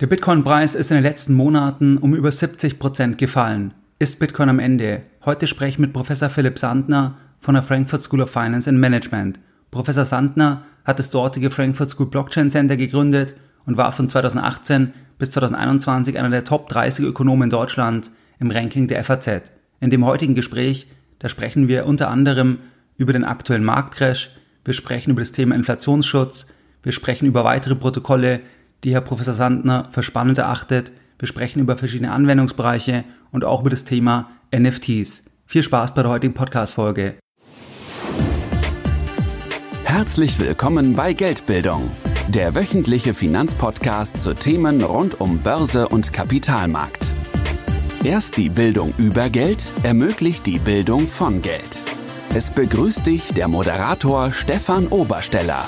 Der Bitcoin-Preis ist in den letzten Monaten um über 70 Prozent gefallen. Ist Bitcoin am Ende? Heute spreche ich mit Professor Philipp Sandner von der Frankfurt School of Finance and Management. Professor Sandner hat das dortige Frankfurt School Blockchain Center gegründet und war von 2018 bis 2021 einer der Top 30 Ökonomen in Deutschland im Ranking der FAZ. In dem heutigen Gespräch, da sprechen wir unter anderem über den aktuellen Marktcrash, wir sprechen über das Thema Inflationsschutz, wir sprechen über weitere Protokolle, die Herr Professor Sandner für spannend erachtet. Wir sprechen über verschiedene Anwendungsbereiche und auch über das Thema NFTs. Viel Spaß bei der heutigen Podcast-Folge. Herzlich willkommen bei Geldbildung, der wöchentliche Finanzpodcast zu Themen rund um Börse und Kapitalmarkt. Erst die Bildung über Geld ermöglicht die Bildung von Geld. Es begrüßt dich der Moderator Stefan Obersteller.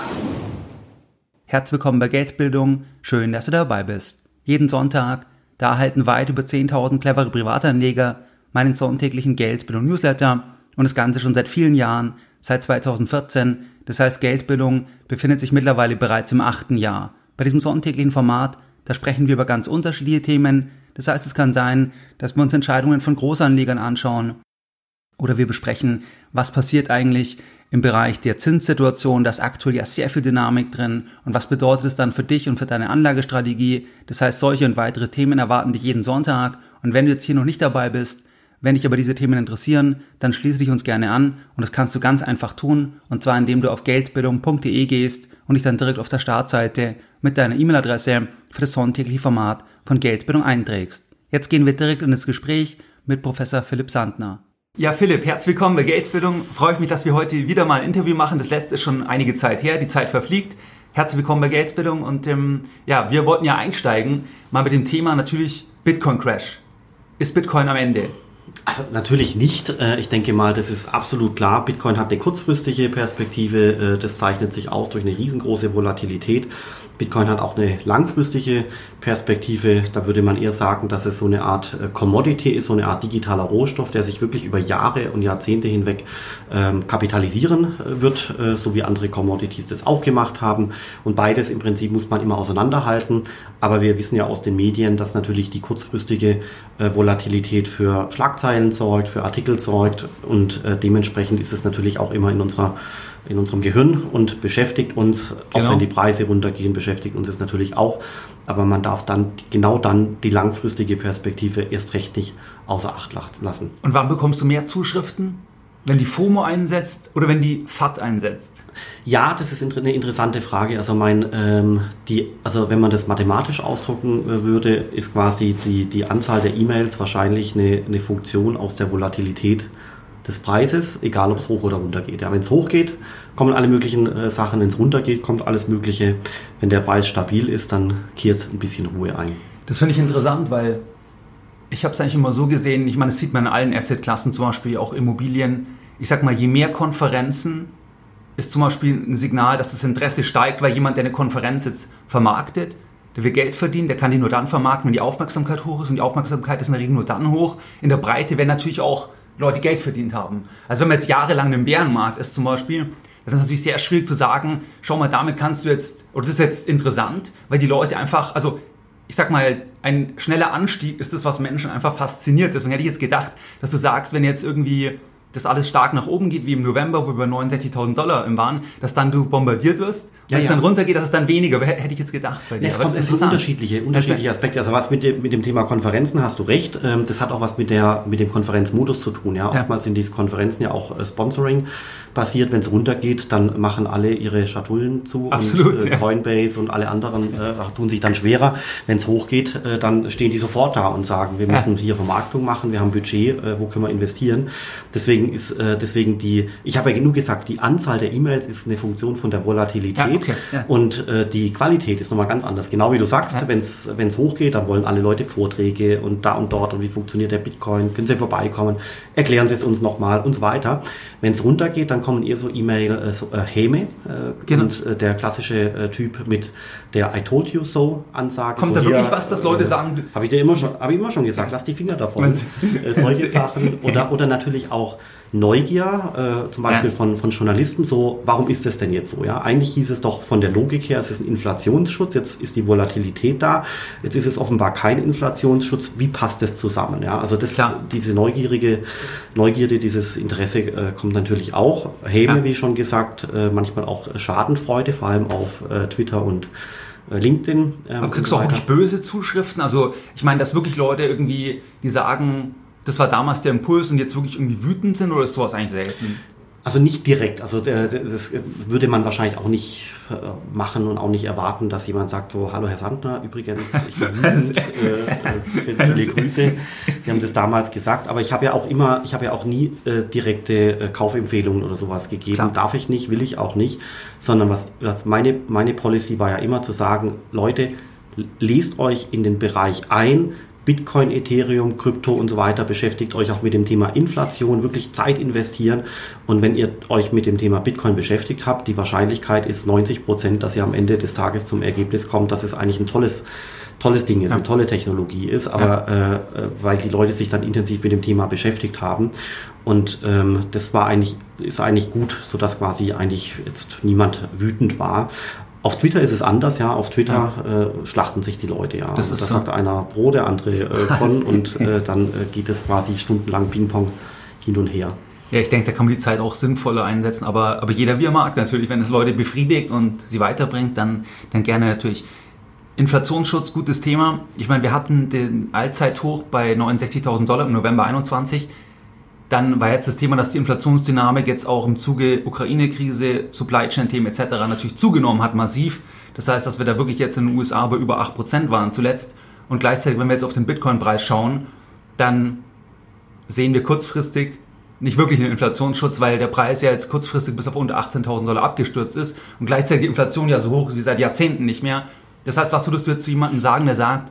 Herzlich willkommen bei Geldbildung. Schön, dass du dabei bist. Jeden Sonntag, da erhalten weit über 10.000 clevere Privatanleger meinen sonntäglichen Geldbildung Newsletter und das Ganze schon seit vielen Jahren, seit 2014. Das heißt, Geldbildung befindet sich mittlerweile bereits im achten Jahr. Bei diesem sonntäglichen Format, da sprechen wir über ganz unterschiedliche Themen. Das heißt, es kann sein, dass wir uns Entscheidungen von Großanlegern anschauen oder wir besprechen, was passiert eigentlich im Bereich der Zinssituation, da ist aktuell ja sehr viel Dynamik drin. Und was bedeutet es dann für dich und für deine Anlagestrategie? Das heißt, solche und weitere Themen erwarten dich jeden Sonntag. Und wenn du jetzt hier noch nicht dabei bist, wenn dich aber diese Themen interessieren, dann schließe dich uns gerne an und das kannst du ganz einfach tun und zwar indem du auf geldbildung.de gehst und dich dann direkt auf der Startseite mit deiner E-Mail-Adresse für das sonntägliche Format von Geldbildung einträgst. Jetzt gehen wir direkt in das Gespräch mit Professor Philipp Sandner. Ja, Philipp, herzlich willkommen bei Geldbildung. Freue mich, dass wir heute wieder mal ein Interview machen. Das lässt es schon einige Zeit her. Die Zeit verfliegt. Herzlich willkommen bei Geldbildung. Und ähm, ja, wir wollten ja einsteigen, mal mit dem Thema natürlich Bitcoin Crash. Ist Bitcoin am Ende? Also natürlich nicht. Äh, ich denke mal, das ist absolut klar. Bitcoin hat eine kurzfristige Perspektive. Äh, das zeichnet sich aus durch eine riesengroße Volatilität. Bitcoin hat auch eine langfristige Perspektive. Da würde man eher sagen, dass es so eine Art äh, Commodity ist, so eine Art digitaler Rohstoff, der sich wirklich über Jahre und Jahrzehnte hinweg ähm, kapitalisieren äh, wird, äh, so wie andere Commodities das auch gemacht haben. Und beides im Prinzip muss man immer auseinanderhalten. Aber wir wissen ja aus den Medien, dass natürlich die kurzfristige äh, Volatilität für Schlagzeilen sorgt, für Artikel sorgt und äh, dementsprechend ist es natürlich auch immer in unserer in unserem Gehirn und beschäftigt uns, genau. auch wenn die Preise runtergehen, beschäftigt uns es natürlich auch. Aber man darf dann genau dann die langfristige Perspektive erst recht nicht außer Acht lassen. Und wann bekommst du mehr Zuschriften? Wenn die FOMO einsetzt oder wenn die FAT einsetzt? Ja, das ist eine interessante Frage. Also mein, ähm, die, also wenn man das mathematisch ausdrucken äh, würde, ist quasi die, die Anzahl der E-Mails wahrscheinlich eine, eine Funktion aus der Volatilität des Preises, egal ob es hoch oder runter geht. Ja, wenn es hoch geht, kommen alle möglichen äh, Sachen, wenn es runter geht, kommt alles Mögliche. Wenn der Preis stabil ist, dann kehrt ein bisschen Ruhe ein. Das finde ich interessant, weil ich habe es eigentlich immer so gesehen, ich meine, das sieht man in allen Assetklassen, zum Beispiel auch Immobilien. Ich sag mal, je mehr Konferenzen ist zum Beispiel ein Signal, dass das Interesse steigt, weil jemand, der eine Konferenz jetzt vermarktet, der will Geld verdienen, der kann die nur dann vermarkten, wenn die Aufmerksamkeit hoch ist und die Aufmerksamkeit ist in der Regel nur dann hoch. In der Breite werden natürlich auch Leute Geld verdient haben. Also wenn man jetzt jahrelang im Bärenmarkt ist zum Beispiel, dann ist es natürlich sehr schwierig zu sagen, schau mal, damit kannst du jetzt, oder das ist jetzt interessant, weil die Leute einfach, also ich sag mal, ein schneller Anstieg ist das, was Menschen einfach fasziniert. Deswegen hätte ich jetzt gedacht, dass du sagst, wenn jetzt irgendwie das alles stark nach oben geht, wie im November, wo wir 69.000 Dollar im waren, dass dann du bombardiert wirst. Wenn ja, es ja. dann runtergeht, dass es dann weniger. Hätte ich jetzt gedacht bei dir. Es, kommt, es sind unterschiedliche, unterschiedliche Aspekte. Also was mit dem, mit dem Thema Konferenzen hast du recht. Ähm, das hat auch was mit, der, mit dem Konferenzmodus zu tun. Ja, oftmals sind diese Konferenzen ja auch äh, Sponsoring basiert. Wenn es runtergeht, dann machen alle ihre Schatullen zu Absolut, und äh, Coinbase und alle anderen äh, tun sich dann schwerer. Wenn es hochgeht, äh, dann stehen die sofort da und sagen, wir müssen hier Vermarktung machen, wir haben Budget, äh, wo können wir investieren. Deswegen ist äh, deswegen die, ich habe ja genug gesagt, die Anzahl der E-Mails ist eine Funktion von der Volatilität ja, okay, ja. und äh, die Qualität ist nochmal ganz anders. Genau wie du sagst, ja. wenn es hochgeht, dann wollen alle Leute Vorträge und da und dort und wie funktioniert der Bitcoin, können sie vorbeikommen, erklären sie es uns nochmal und so weiter. Wenn es runtergeht, dann kommen eher so E-Mail, äh, so, äh, Häme äh, genau. und äh, der klassische äh, Typ mit der I told you so Ansage. Kommt so da wirklich was, dass Leute sagen? Habe ich dir immer schon, habe ich immer schon gesagt, lass die Finger davon. äh, solche Sachen oder oder natürlich auch Neugier, äh, zum Beispiel ja. von, von Journalisten, so, warum ist das denn jetzt so? Ja, eigentlich hieß es doch von der Logik her, es ist ein Inflationsschutz, jetzt ist die Volatilität da, jetzt ist es offenbar kein Inflationsschutz, wie passt das zusammen? Ja, also das, Klar. diese neugierige Neugierde, dieses Interesse äh, kommt natürlich auch. Häme, ja. wie schon gesagt, äh, manchmal auch Schadenfreude, vor allem auf äh, Twitter und äh, LinkedIn. Ähm, Aber kriegst du auch wirklich böse Zuschriften? Also ich meine, dass wirklich Leute irgendwie, die sagen, das war damals der Impuls und jetzt wirklich irgendwie wütend sind oder ist sowas eigentlich selten? Also nicht direkt. Also das würde man wahrscheinlich auch nicht äh, machen und auch nicht erwarten, dass jemand sagt so, hallo Herr Sandner, übrigens, ich bin wütend, äh, äh viele Grüße. Sie haben das damals gesagt, aber ich habe ja auch immer, ich habe ja auch nie äh, direkte äh, Kaufempfehlungen oder sowas gegeben. Klar. Darf ich nicht, will ich auch nicht, sondern was, was meine, meine Policy war ja immer zu sagen, Leute, lest euch in den Bereich ein, Bitcoin, Ethereum, Krypto und so weiter, beschäftigt euch auch mit dem Thema Inflation, wirklich Zeit investieren. Und wenn ihr euch mit dem Thema Bitcoin beschäftigt habt, die Wahrscheinlichkeit ist 90 Prozent, dass ihr am Ende des Tages zum Ergebnis kommt, dass es eigentlich ein tolles tolles Ding ist, ja. eine tolle Technologie ist, aber ja. äh, weil die Leute sich dann intensiv mit dem Thema beschäftigt haben. Und ähm, das war eigentlich, ist eigentlich gut, sodass quasi eigentlich jetzt niemand wütend war. Auf Twitter ist es anders, ja. Auf Twitter ja. Äh, schlachten sich die Leute, ja. Das, ist das so. sagt einer pro, der andere äh, con und äh, dann äh, geht es quasi stundenlang Ping-Pong hin und her. Ja, ich denke, da kann man die Zeit auch sinnvoller einsetzen, aber, aber jeder wie er mag natürlich. Wenn es Leute befriedigt und sie weiterbringt, dann, dann gerne natürlich. Inflationsschutz, gutes Thema. Ich meine, wir hatten den Allzeithoch bei 69.000 Dollar im November 21. Dann war jetzt das Thema, dass die Inflationsdynamik jetzt auch im Zuge Ukraine-Krise, Supply Chain-Themen etc. natürlich zugenommen hat, massiv. Das heißt, dass wir da wirklich jetzt in den USA bei über 8% waren zuletzt. Und gleichzeitig, wenn wir jetzt auf den Bitcoin-Preis schauen, dann sehen wir kurzfristig nicht wirklich einen Inflationsschutz, weil der Preis ja jetzt kurzfristig bis auf unter 18.000 Dollar abgestürzt ist und gleichzeitig die Inflation ja so hoch ist wie seit Jahrzehnten nicht mehr. Das heißt, was würdest du jetzt zu jemandem sagen, der sagt,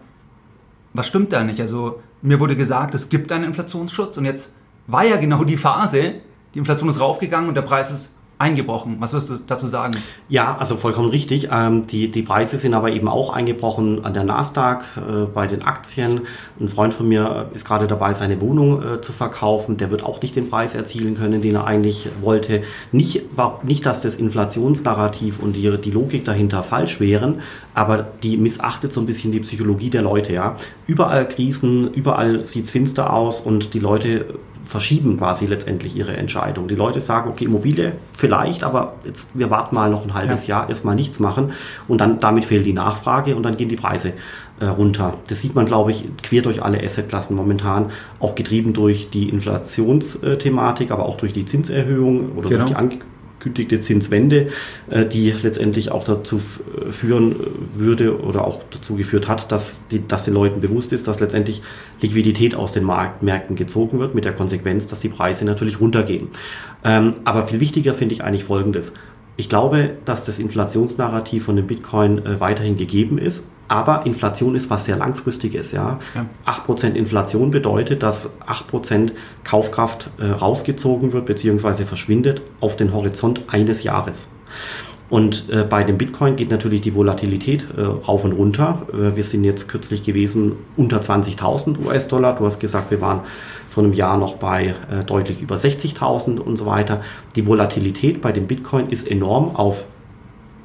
was stimmt da nicht? Also mir wurde gesagt, es gibt einen Inflationsschutz und jetzt war ja genau die Phase, die Inflation ist raufgegangen und der Preis ist eingebrochen. Was wirst du dazu sagen? Ja, also vollkommen richtig. Ähm, die, die Preise sind aber eben auch eingebrochen an der Nasdaq, äh, bei den Aktien. Ein Freund von mir ist gerade dabei, seine Wohnung äh, zu verkaufen. Der wird auch nicht den Preis erzielen können, den er eigentlich wollte. Nicht, war, nicht dass das Inflationsnarrativ und die, die Logik dahinter falsch wären, aber die missachtet so ein bisschen die Psychologie der Leute. Ja, Überall Krisen, überall sieht's finster aus und die Leute verschieben quasi letztendlich ihre Entscheidung. Die Leute sagen, okay, Immobilie vielleicht, aber jetzt, wir warten mal noch ein halbes ja. Jahr, erstmal nichts machen und dann damit fehlt die Nachfrage und dann gehen die Preise äh, runter. Das sieht man, glaube ich, quer durch alle Assetklassen momentan, auch getrieben durch die Inflationsthematik, aber auch durch die Zinserhöhung oder genau. durch die angekündigte Zinswende, äh, die letztendlich auch dazu führen würde oder auch dazu geführt hat, dass, die, dass den Leuten bewusst ist, dass letztendlich Liquidität aus den Markt, Märkten gezogen wird, mit der Konsequenz, dass die Preise natürlich runtergehen. Ähm, aber viel wichtiger finde ich eigentlich Folgendes. Ich glaube, dass das Inflationsnarrativ von dem Bitcoin äh, weiterhin gegeben ist. Aber Inflation ist was sehr langfristiges. Ja? ja. 8% Inflation bedeutet, dass 8% Kaufkraft äh, rausgezogen wird bzw. verschwindet auf den Horizont eines Jahres. Und äh, bei dem Bitcoin geht natürlich die Volatilität äh, rauf und runter. Äh, wir sind jetzt kürzlich gewesen unter 20.000 US-Dollar. Du hast gesagt, wir waren vor einem Jahr noch bei äh, deutlich über 60.000 und so weiter. Die Volatilität bei dem Bitcoin ist enorm auf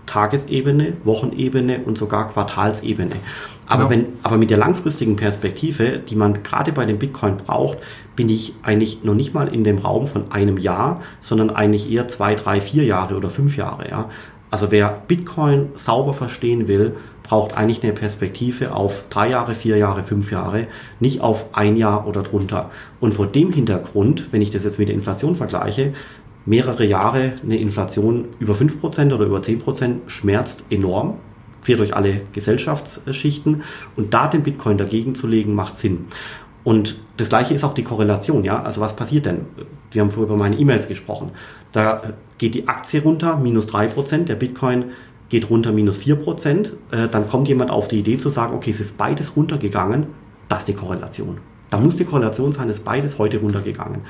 Tagesebene, Wochenebene und sogar Quartalsebene. Aber, genau. wenn, aber mit der langfristigen Perspektive, die man gerade bei dem Bitcoin braucht, bin ich eigentlich noch nicht mal in dem Raum von einem Jahr, sondern eigentlich eher zwei, drei, vier Jahre oder fünf Jahre. Ja? Also wer Bitcoin sauber verstehen will, braucht eigentlich eine Perspektive auf drei Jahre, vier Jahre, fünf Jahre, nicht auf ein Jahr oder drunter. Und vor dem Hintergrund, wenn ich das jetzt mit der Inflation vergleiche, mehrere Jahre eine Inflation über 5% oder über 10% schmerzt enorm, quer durch alle Gesellschaftsschichten. Und da den Bitcoin dagegen zu legen, macht Sinn. Und das gleiche ist auch die Korrelation, ja. Also was passiert denn? Wir haben vorher über meine E-Mails gesprochen. Da geht die Aktie runter, minus 3%, der Bitcoin geht runter minus 4%, äh, dann kommt jemand auf die Idee zu sagen, okay, es ist beides runtergegangen, das ist die Korrelation. Da muss die Korrelation sein, es ist beides heute runtergegangen.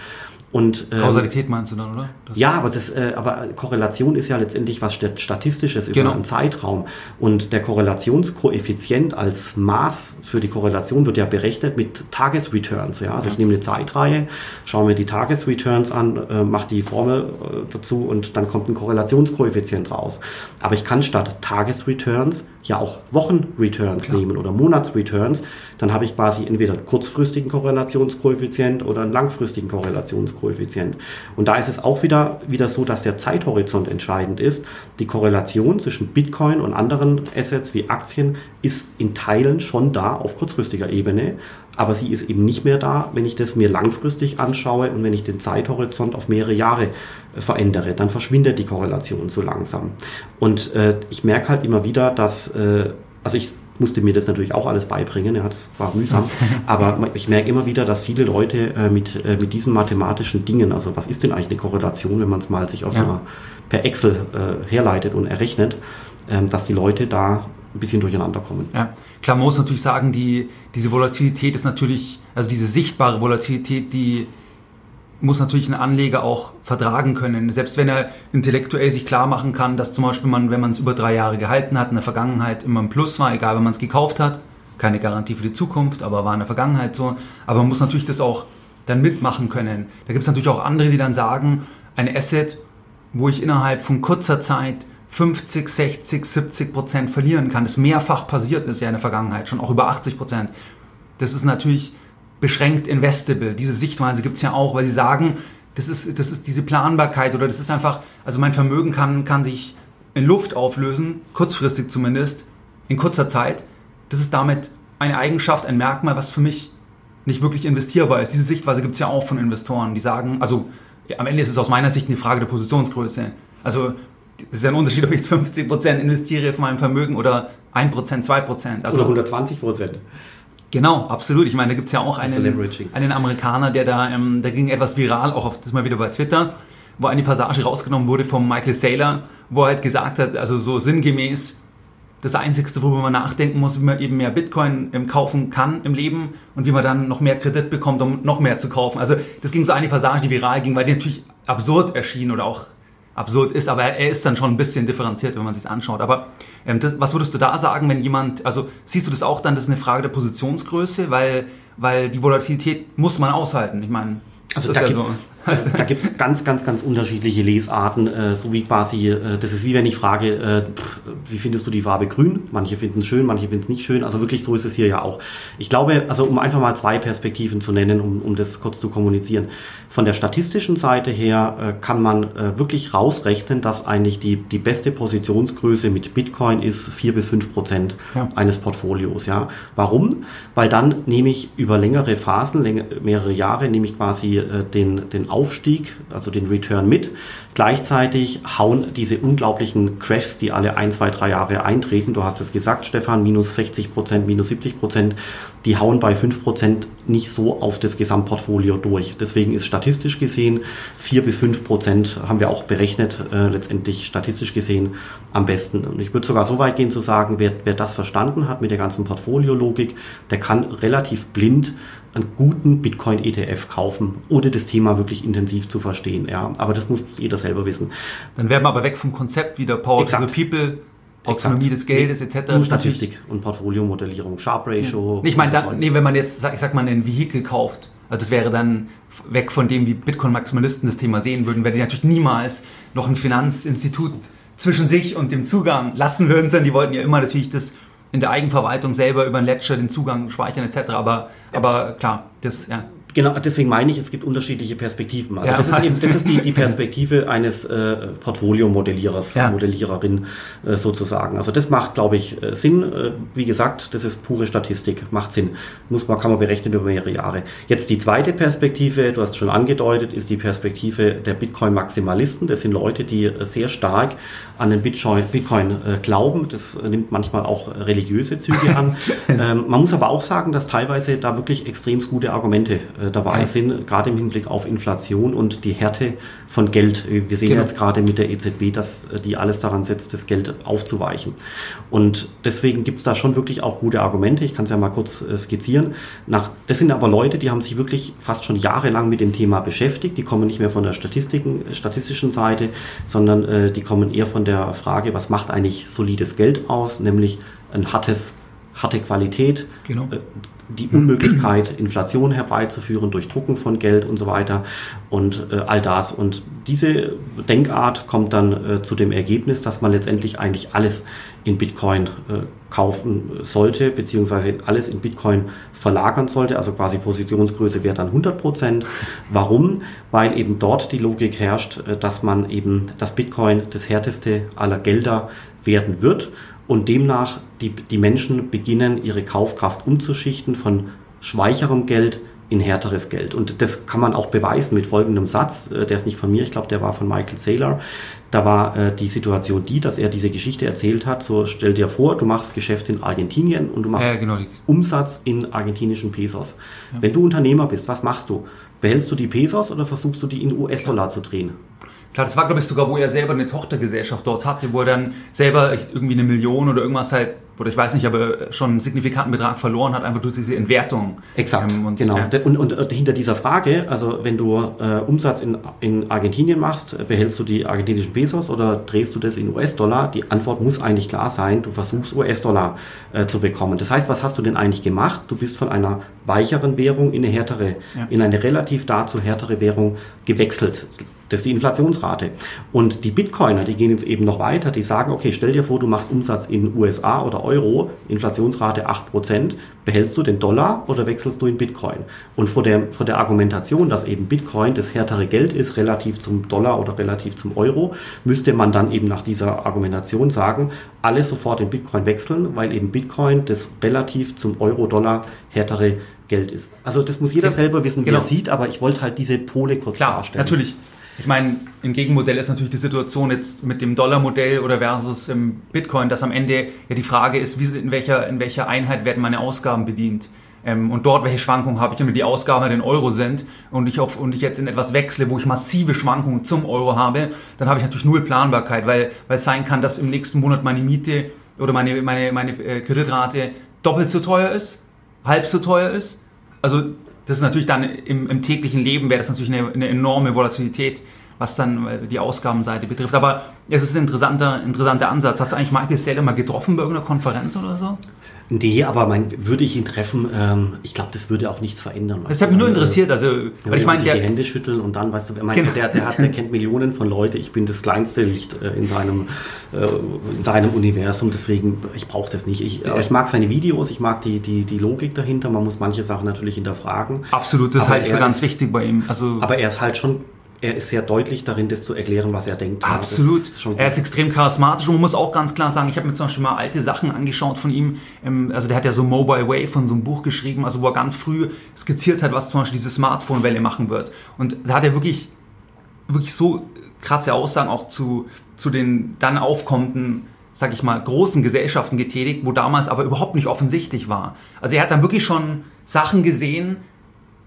Und, ähm, Kausalität meinst du dann, oder? Das ja, aber, das, äh, aber Korrelation ist ja letztendlich was Statistisches über genau. einen Zeitraum. Und der Korrelationskoeffizient als Maß für die Korrelation wird ja berechnet mit Tagesreturns. Ja? Also ja. ich nehme eine Zeitreihe, schaue mir die Tagesreturns an, äh, mache die Formel äh, dazu und dann kommt ein Korrelationskoeffizient raus. Aber ich kann statt Tagesreturns ja auch Wochenreturns nehmen oder Monatsreturns. Dann habe ich quasi entweder einen kurzfristigen Korrelationskoeffizient oder einen langfristigen Korrelationskoeffizient. Koeffizient. Und da ist es auch wieder, wieder so, dass der Zeithorizont entscheidend ist. Die Korrelation zwischen Bitcoin und anderen Assets wie Aktien ist in Teilen schon da auf kurzfristiger Ebene, aber sie ist eben nicht mehr da, wenn ich das mir langfristig anschaue und wenn ich den Zeithorizont auf mehrere Jahre äh, verändere, dann verschwindet die Korrelation so langsam. Und äh, ich merke halt immer wieder, dass, äh, also ich musste mir das natürlich auch alles beibringen, ja, das war mühsam. Aber ich merke immer wieder, dass viele Leute äh, mit, äh, mit diesen mathematischen Dingen, also was ist denn eigentlich eine Korrelation, wenn man es mal sich auf ja. einer, per Excel äh, herleitet und errechnet, ähm, dass die Leute da ein bisschen durcheinander kommen. Ja. Klar, man muss natürlich sagen, die, diese Volatilität ist natürlich, also diese sichtbare Volatilität, die muss natürlich ein Anleger auch vertragen können. Selbst wenn er intellektuell sich klar machen kann, dass zum Beispiel man, wenn man es über drei Jahre gehalten hat, in der Vergangenheit immer ein Plus war, egal wenn man es gekauft hat. Keine Garantie für die Zukunft, aber war in der Vergangenheit so. Aber man muss natürlich das auch dann mitmachen können. Da gibt es natürlich auch andere, die dann sagen, ein Asset, wo ich innerhalb von kurzer Zeit 50, 60, 70 Prozent verlieren kann, das mehrfach passiert ist ja in der Vergangenheit, schon auch über 80 Prozent. Das ist natürlich beschränkt investable. Diese Sichtweise gibt es ja auch, weil sie sagen, das ist, das ist diese Planbarkeit oder das ist einfach, also mein Vermögen kann, kann sich in Luft auflösen, kurzfristig zumindest, in kurzer Zeit. Das ist damit eine Eigenschaft, ein Merkmal, was für mich nicht wirklich investierbar ist. Diese Sichtweise gibt es ja auch von Investoren, die sagen, also ja, am Ende ist es aus meiner Sicht eine Frage der Positionsgröße. Also es ist ja ein Unterschied, ob ich jetzt 50% investiere von meinem Vermögen oder 1%, 2%. Also, oder 120%. Genau, absolut. Ich meine, da gibt es ja auch einen, einen Amerikaner, der da, ähm, da ging etwas viral, auch auf das mal wieder bei Twitter, wo eine Passage rausgenommen wurde vom Michael Saylor, wo er halt gesagt hat, also so sinngemäß, das Einzige, worüber man nachdenken muss, wie man eben mehr Bitcoin ähm, kaufen kann im Leben und wie man dann noch mehr Kredit bekommt, um noch mehr zu kaufen. Also das ging so eine Passage, die viral ging, weil die natürlich absurd erschien oder auch absurd ist, aber er ist dann schon ein bisschen differenziert, wenn man sich anschaut. Aber ähm, das, was würdest du da sagen, wenn jemand, also siehst du das auch dann, das ist eine Frage der Positionsgröße, weil, weil die Volatilität muss man aushalten. Ich meine, also da, ja gibt, so. also da gibt es ganz, ganz, ganz unterschiedliche Lesarten, äh, so wie quasi, äh, das ist wie wenn ich frage, äh, pff, wie findest du die Farbe grün? Manche finden es schön, manche finden es nicht schön. Also wirklich so ist es hier ja auch. Ich glaube, also um einfach mal zwei Perspektiven zu nennen, um, um das kurz zu kommunizieren. Von der statistischen Seite her äh, kann man äh, wirklich rausrechnen, dass eigentlich die, die beste Positionsgröße mit Bitcoin ist vier bis fünf Prozent ja. eines Portfolios. Ja. Warum? Weil dann nehme ich über längere Phasen, länger, mehrere Jahre, nehme ich quasi äh, den, den Aufstieg, also den Return mit. Gleichzeitig hauen diese unglaublichen Crashs, die alle ein, zwei, drei Jahre eintreten, du hast es gesagt, Stefan, minus 60 Prozent, minus 70 Prozent, die hauen bei 5 Prozent nicht so auf das Gesamtportfolio durch. Deswegen ist statistisch gesehen 4 bis 5 Prozent, haben wir auch berechnet, äh, letztendlich statistisch gesehen am besten. Und ich würde sogar so weit gehen zu sagen, wer, wer das verstanden hat mit der ganzen Portfoliologik, der kann relativ blind einen guten Bitcoin-ETF kaufen, ohne das Thema wirklich intensiv zu verstehen. Ja, aber das muss jeder selber wissen. Dann wären wir aber weg vom Konzept wieder Power Exakt. to the People. Autonomie des Geldes etc. Nur Statistik und Portfoliomodellierung, Sharp Ratio. Ja. Ich meine, dann, nee, wenn man jetzt, ich sag mal, ein Vehikel kauft, also das wäre dann weg von dem, wie Bitcoin-Maximalisten das Thema sehen würden, weil die natürlich niemals noch ein Finanzinstitut zwischen sich und dem Zugang lassen würden, sondern die wollten ja immer natürlich das in der Eigenverwaltung selber über ein Ledger den Zugang speichern etc. Aber, aber klar, das, ja. Genau, deswegen meine ich, es gibt unterschiedliche Perspektiven. Also ja, das ist eben, das ist die, die Perspektive eines äh, Portfolio-Modellierers, ja. Modelliererin äh, sozusagen. Also das macht, glaube ich, äh, Sinn. Äh, wie gesagt, das ist pure Statistik, macht Sinn. Muss man, kann man berechnen über mehrere Jahre. Jetzt die zweite Perspektive, du hast schon angedeutet, ist die Perspektive der Bitcoin-Maximalisten. Das sind Leute, die äh, sehr stark an den Bitcoin, Bitcoin äh, glauben. Das nimmt manchmal auch religiöse Züge an. ähm, man muss aber auch sagen, dass teilweise da wirklich extrem gute Argumente dabei ja. sind, gerade im Hinblick auf Inflation und die Härte von Geld. Wir sehen genau. jetzt gerade mit der EZB, dass äh, die alles daran setzt, das Geld aufzuweichen. Und deswegen gibt es da schon wirklich auch gute Argumente. Ich kann es ja mal kurz äh, skizzieren. Nach, das sind aber Leute, die haben sich wirklich fast schon jahrelang mit dem Thema beschäftigt. Die kommen nicht mehr von der Statistiken, statistischen Seite, sondern äh, die kommen eher von der Frage, was macht eigentlich solides Geld aus, nämlich ein hartes harte Qualität, genau. Die Unmöglichkeit, Inflation herbeizuführen durch Drucken von Geld und so weiter und äh, all das. Und diese Denkart kommt dann äh, zu dem Ergebnis, dass man letztendlich eigentlich alles in Bitcoin äh, kaufen sollte, beziehungsweise alles in Bitcoin verlagern sollte. Also quasi Positionsgröße wäre dann 100 Prozent. Warum? Weil eben dort die Logik herrscht, äh, dass man eben das Bitcoin das härteste aller Gelder werden wird und demnach die, die Menschen beginnen, ihre Kaufkraft umzuschichten von schweicherem Geld in härteres Geld. Und das kann man auch beweisen mit folgendem Satz, äh, der ist nicht von mir, ich glaube, der war von Michael Saylor. Da war äh, die Situation die, dass er diese Geschichte erzählt hat, so stell dir vor, du machst Geschäft in Argentinien und du machst ja, genau. Umsatz in argentinischen Pesos. Ja. Wenn du Unternehmer bist, was machst du? Behältst du die Pesos oder versuchst du die in US-Dollar zu drehen? Klar, das war, glaube ich, sogar, wo er selber eine Tochtergesellschaft dort hatte, wo er dann selber irgendwie eine Million oder irgendwas halt oder ich weiß nicht, aber schon einen signifikanten Betrag verloren hat, einfach durch diese Entwertung. Exakt, ähm, und, genau. Ja. Und, und, und, hinter dieser Frage, also wenn du äh, Umsatz in, in Argentinien machst, behältst du die argentinischen Pesos oder drehst du das in US-Dollar? Die Antwort muss eigentlich klar sein, du versuchst US-Dollar äh, zu bekommen. Das heißt, was hast du denn eigentlich gemacht? Du bist von einer weicheren Währung in eine härtere, ja. in eine relativ dazu härtere Währung gewechselt. Das ist die Inflationsrate. Und die Bitcoiner, die gehen jetzt eben noch weiter, die sagen, okay, stell dir vor, du machst Umsatz in USA oder Euro, Inflationsrate 8%, behältst du den Dollar oder wechselst du in Bitcoin? Und vor der, vor der Argumentation, dass eben Bitcoin das härtere Geld ist, relativ zum Dollar oder relativ zum Euro, müsste man dann eben nach dieser Argumentation sagen, alle sofort in Bitcoin wechseln, weil eben Bitcoin das relativ zum Euro-Dollar härtere Geld ist. Also das muss jeder selber wissen, wie genau. er sieht, aber ich wollte halt diese Pole kurz Klar, darstellen. Natürlich. Ich meine, im Gegenmodell ist natürlich die Situation jetzt mit dem Dollarmodell oder versus im Bitcoin, dass am Ende ja die Frage ist, wie, in, welcher, in welcher Einheit werden meine Ausgaben bedient. Ähm, und dort, welche Schwankungen habe ich, wenn die Ausgaben in Euro sind und ich, auf, und ich jetzt in etwas wechsle, wo ich massive Schwankungen zum Euro habe, dann habe ich natürlich null Planbarkeit, weil, weil es sein kann, dass im nächsten Monat meine Miete oder meine, meine, meine äh, Kreditrate doppelt so teuer ist, halb so teuer ist. Also das ist natürlich dann im, im täglichen Leben wäre das natürlich eine, eine, enorme Volatilität, was dann äh, die Ausgabenseite betrifft. Aber es ist ein interessanter, interessanter Ansatz. Hast du eigentlich Michael Saylor mal getroffen bei irgendeiner Konferenz oder so? Nee, aber mein, würde ich ihn treffen, ähm, ich glaube, das würde auch nichts verändern. Das hat mich nur interessiert, also weil ich meine, die Hände schütteln und dann, weißt du, mein, genau. der, der, hat, der kennt Millionen von Leuten. Ich bin das kleinste Licht äh, in seinem äh, in seinem Universum, deswegen ich brauche das nicht. Ich, ja. ich mag seine Videos, ich mag die die die Logik dahinter. Man muss manche Sachen natürlich hinterfragen. Absolut, das halte ich für ganz wichtig bei ihm. Also aber er ist halt schon er ist sehr deutlich darin, das zu erklären, was er denkt. Absolut. Ist er ist extrem charismatisch und man muss auch ganz klar sagen, ich habe mir zum Beispiel mal alte Sachen angeschaut von ihm. Ähm, also der hat ja so Mobile Way von so einem Buch geschrieben, also wo er ganz früh skizziert hat, was zum Beispiel diese Smartphone-Welle machen wird. Und da hat er wirklich, wirklich so krasse Aussagen auch zu, zu den dann aufkommenden sag ich mal, großen Gesellschaften getätigt, wo damals aber überhaupt nicht offensichtlich war. Also er hat dann wirklich schon Sachen gesehen,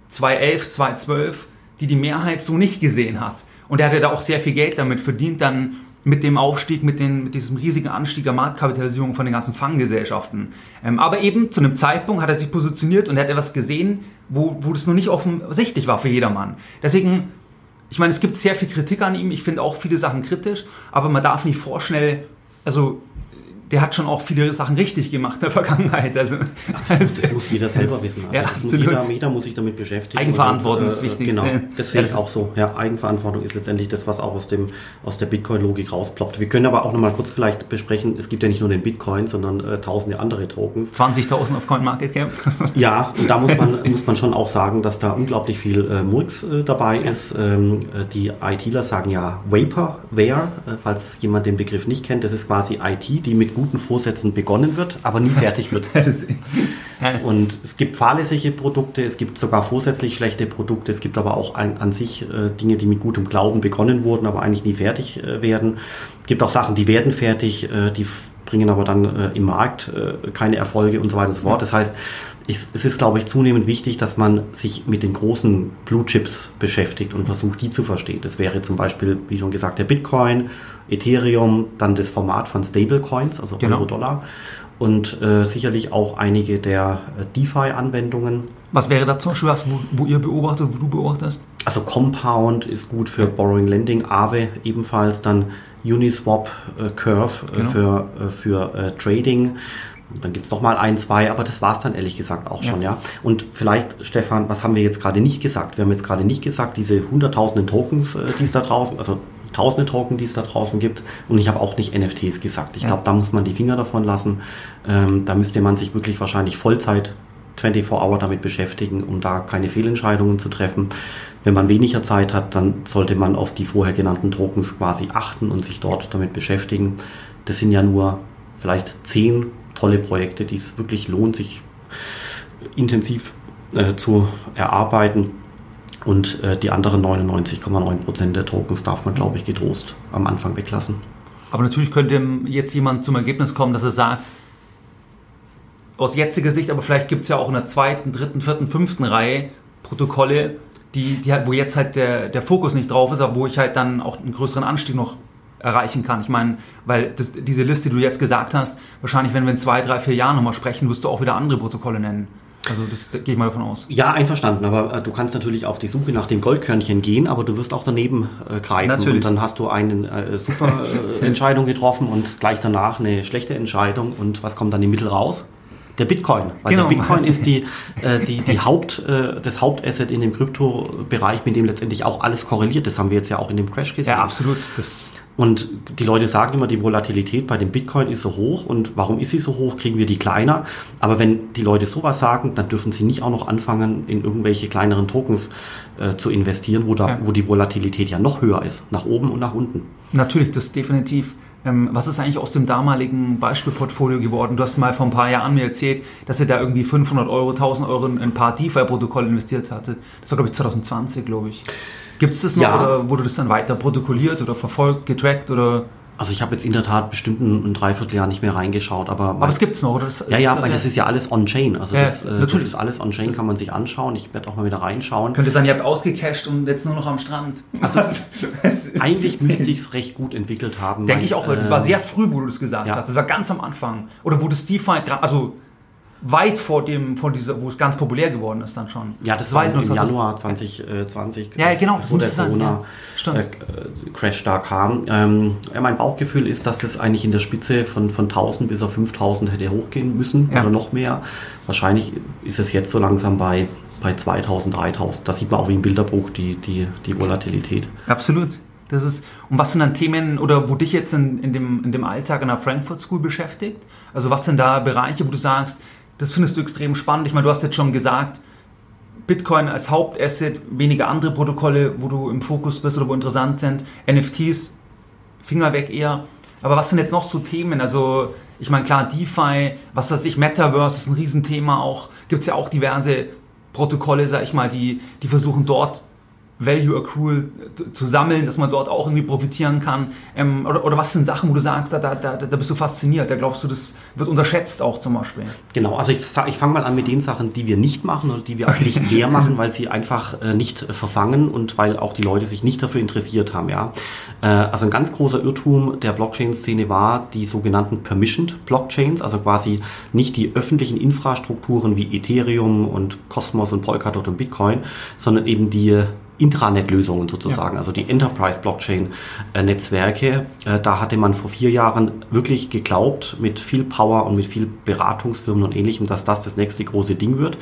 2011, 2012, die die Mehrheit so nicht gesehen hat. Und er hatte da auch sehr viel Geld damit verdient, dann mit dem Aufstieg, mit, den, mit diesem riesigen Anstieg der Marktkapitalisierung von den ganzen Fanggesellschaften. Ähm, aber eben zu einem Zeitpunkt hat er sich positioniert und er hat etwas gesehen, wo, wo das noch nicht offensichtlich war für jedermann. Deswegen, ich meine, es gibt sehr viel Kritik an ihm, ich finde auch viele Sachen kritisch, aber man darf nicht vorschnell, also der hat schon auch viele Sachen richtig gemacht in der Vergangenheit. Also, Absolut, das muss jeder selber wissen. Also ja, das muss jeder, jeder muss sich damit beschäftigen. Eigenverantwortung und, äh, ist wichtig. Genau, das sehe ich auch so. Ja, Eigenverantwortung ist letztendlich das, was auch aus, dem, aus der Bitcoin-Logik rausploppt. Wir können aber auch nochmal kurz vielleicht besprechen, es gibt ja nicht nur den Bitcoin, sondern äh, tausende andere Tokens. 20.000 auf CoinMarketCap. ja, und da muss man, muss man schon auch sagen, dass da unglaublich viel äh, Murks äh, dabei ist. Ähm, äh, die ITler sagen ja Vaporware, äh, falls jemand den Begriff nicht kennt. Das ist quasi IT, die mit guten Vorsätzen begonnen wird, aber nie fertig wird. Und es gibt fahrlässige Produkte, es gibt sogar vorsätzlich schlechte Produkte, es gibt aber auch ein, an sich äh, Dinge, die mit gutem Glauben begonnen wurden, aber eigentlich nie fertig äh, werden. Es gibt auch Sachen, die werden fertig, äh, die bringen aber dann äh, im Markt äh, keine Erfolge und so weiter und so fort. Das heißt, es ist, glaube ich, zunehmend wichtig, dass man sich mit den großen Blue Chips beschäftigt und versucht, die zu verstehen. Das wäre zum Beispiel, wie schon gesagt, der Bitcoin, Ethereum, dann das Format von Stablecoins, also Genau. Euro-Dollar und äh, sicherlich auch einige der äh, DeFi-Anwendungen. Was wäre da zum Beispiel was, wo, wo ihr beobachtet, wo du beobachtest? Also Compound ist gut für Borrowing Lending, Aave ebenfalls, dann Uniswap äh, Curve äh, Genau. für, äh, für äh, Trading. Dann gibt's noch mal ein, zwei, aber das war's dann ehrlich gesagt auch schon, ja. Und vielleicht, Stefan, was haben wir jetzt gerade nicht gesagt? Wir haben jetzt gerade nicht gesagt, diese hunderttausenden Tokens, äh, die es da draußen, also tausende Token, die es da draußen gibt. Und ich habe auch nicht NFTs gesagt. Ich Ja. glaube, da muss man die Finger davon lassen. Ähm, da müsste man sich wirklich wahrscheinlich Vollzeit 24 Hour damit beschäftigen, um da keine Fehlentscheidungen zu treffen. Wenn man weniger Zeit hat, dann sollte man auf die vorher genannten Tokens quasi achten und sich dort damit beschäftigen. Das sind ja nur vielleicht zehn tolle Projekte, die es wirklich lohnt, sich intensiv äh, zu erarbeiten. Und äh, die anderen 99,9 Prozent der Tokens darf man, glaube ich, getrost am Anfang weglassen. Aber natürlich könnte jetzt jemand zum Ergebnis kommen, dass er sagt, aus jetziger Sicht, aber vielleicht gibt es ja auch in der zweiten, dritten, vierten, fünften Reihe Protokolle, die, die halt, wo jetzt halt der, der Fokus nicht drauf ist, aber wo ich halt dann auch einen größeren Anstieg noch erreichen kann. Ich meine, weil das, diese Liste, die du jetzt gesagt hast, wahrscheinlich, wenn wir in zwei, drei, vier Jahren nochmal sprechen, wirst du auch wieder andere Protokolle nennen. Also das da gehe ich mal davon aus. Ja, einverstanden, aber äh, du kannst natürlich auf die Suche nach dem Goldkörnchen gehen, aber du wirst auch daneben äh, greifen Natürlich. und dann hast du eine äh, super äh, Entscheidung getroffen und gleich danach eine schlechte Entscheidung und was kommt dann im Mittel raus? Der Bitcoin, weil Genau. der Bitcoin ist die, äh, die, die Haupt, äh, das Hauptasset in dem Kryptobereich, mit dem letztendlich auch alles korreliert. Das haben wir jetzt ja auch in dem Crash gesehen. Ja, absolut. Das, Und die Leute sagen immer, die Volatilität bei dem Bitcoin ist so hoch. Und warum ist sie so hoch? Kriegen wir die kleiner? Aber wenn die Leute sowas sagen, dann dürfen sie nicht auch noch anfangen, in irgendwelche kleineren Tokens äh, zu investieren, wo, da, Ja. wo die Volatilität ja noch höher ist, nach oben und nach unten. Natürlich, das definitiv. Ähm, was ist eigentlich aus dem damaligen Beispielportfolio geworden? Du hast mal vor ein paar Jahren mir erzählt, dass ihr da irgendwie 500 Euro, 1000 Euro in ein paar DeFi-Protokolle investiert hatte. Das war, glaube ich, 2020, glaube ich. Gibt es das noch Ja. oder wurde das dann weiter protokolliert oder verfolgt, getrackt oder... Also ich habe jetzt in der Tat bestimmt ein, ein Dreivierteljahr nicht mehr reingeschaut, aber, Aber es gibt es noch, oder? Das, ja, ja, das, weil das ist ja alles on-chain. Also Ja, das, äh, das ist alles on-chain, kann man sich anschauen. Ich werde auch mal wieder reinschauen. Könnte sein, ihr habt ausgecasht und jetzt nur noch am Strand. Also, Eigentlich müsste ich es recht gut entwickelt haben. Denke ich auch, weil das äh, war sehr früh, wo du das gesagt ja. hast. Das war ganz am Anfang. Oder wo das DeFi, also weit vor dem, vor dieser, wo es ganz populär geworden ist dann schon. Ja, das, war weiß im das Januar 2020, Ja, genau, das bevor der müsste sein, ja. Stimmt. Corona-Crash da kam. Ähm, ja, mein Bauchgefühl ist, dass das eigentlich in der Spitze von, von 1000 bis auf 5000 hätte hochgehen müssen Ja. oder noch mehr. Wahrscheinlich ist es jetzt so langsam bei, bei 2000, 3000. Da sieht man auch wie im Bilderbuch die, die, die Volatilität. Absolut. Das ist, und was sind dann Themen oder wo dich jetzt in, in, dem, in dem Alltag in der Frankfurt School beschäftigt? Also was sind da Bereiche, wo du sagst, das findest du extrem spannend? Ich meine, du hast jetzt schon gesagt, Bitcoin als Hauptasset, weniger andere Protokolle, wo du im Fokus bist oder wo interessant sind. NFTs, Finger weg eher. Aber was sind jetzt noch so Themen? Also, ich meine, klar, DeFi, was weiß ich, Metaverse ist ein Riesenthema auch. Gibt es ja auch diverse Protokolle, sag ich mal, die, die versuchen dort Value Accrual zu- sammeln, dass man dort auch irgendwie profitieren kann. Ähm, oder, oder was sind Sachen, wo du sagst, da, da, da, bist du fasziniert, da glaubst du, das wird unterschätzt auch zum Beispiel. Genau, also ich, ich fange mal an mit den Sachen, die wir nicht machen oder die wir auch nicht mehr machen, weil sie einfach äh, nicht äh, verfangen und weil auch die Leute sich nicht dafür interessiert haben. Ja, äh, Also ein ganz großer Irrtum der Blockchain-Szene war die sogenannten Permissioned Blockchains, also quasi nicht die öffentlichen Infrastrukturen wie Ethereum und Cosmos und Polkadot und Bitcoin, sondern eben die Intranet-Lösungen sozusagen, also die Enterprise-Blockchain-Netzwerke. Äh, Da hatte man vor vier Jahren wirklich geglaubt, mit viel Power und mit viel Beratungsfirmen und ähnlichem, dass das das nächste große Ding wird.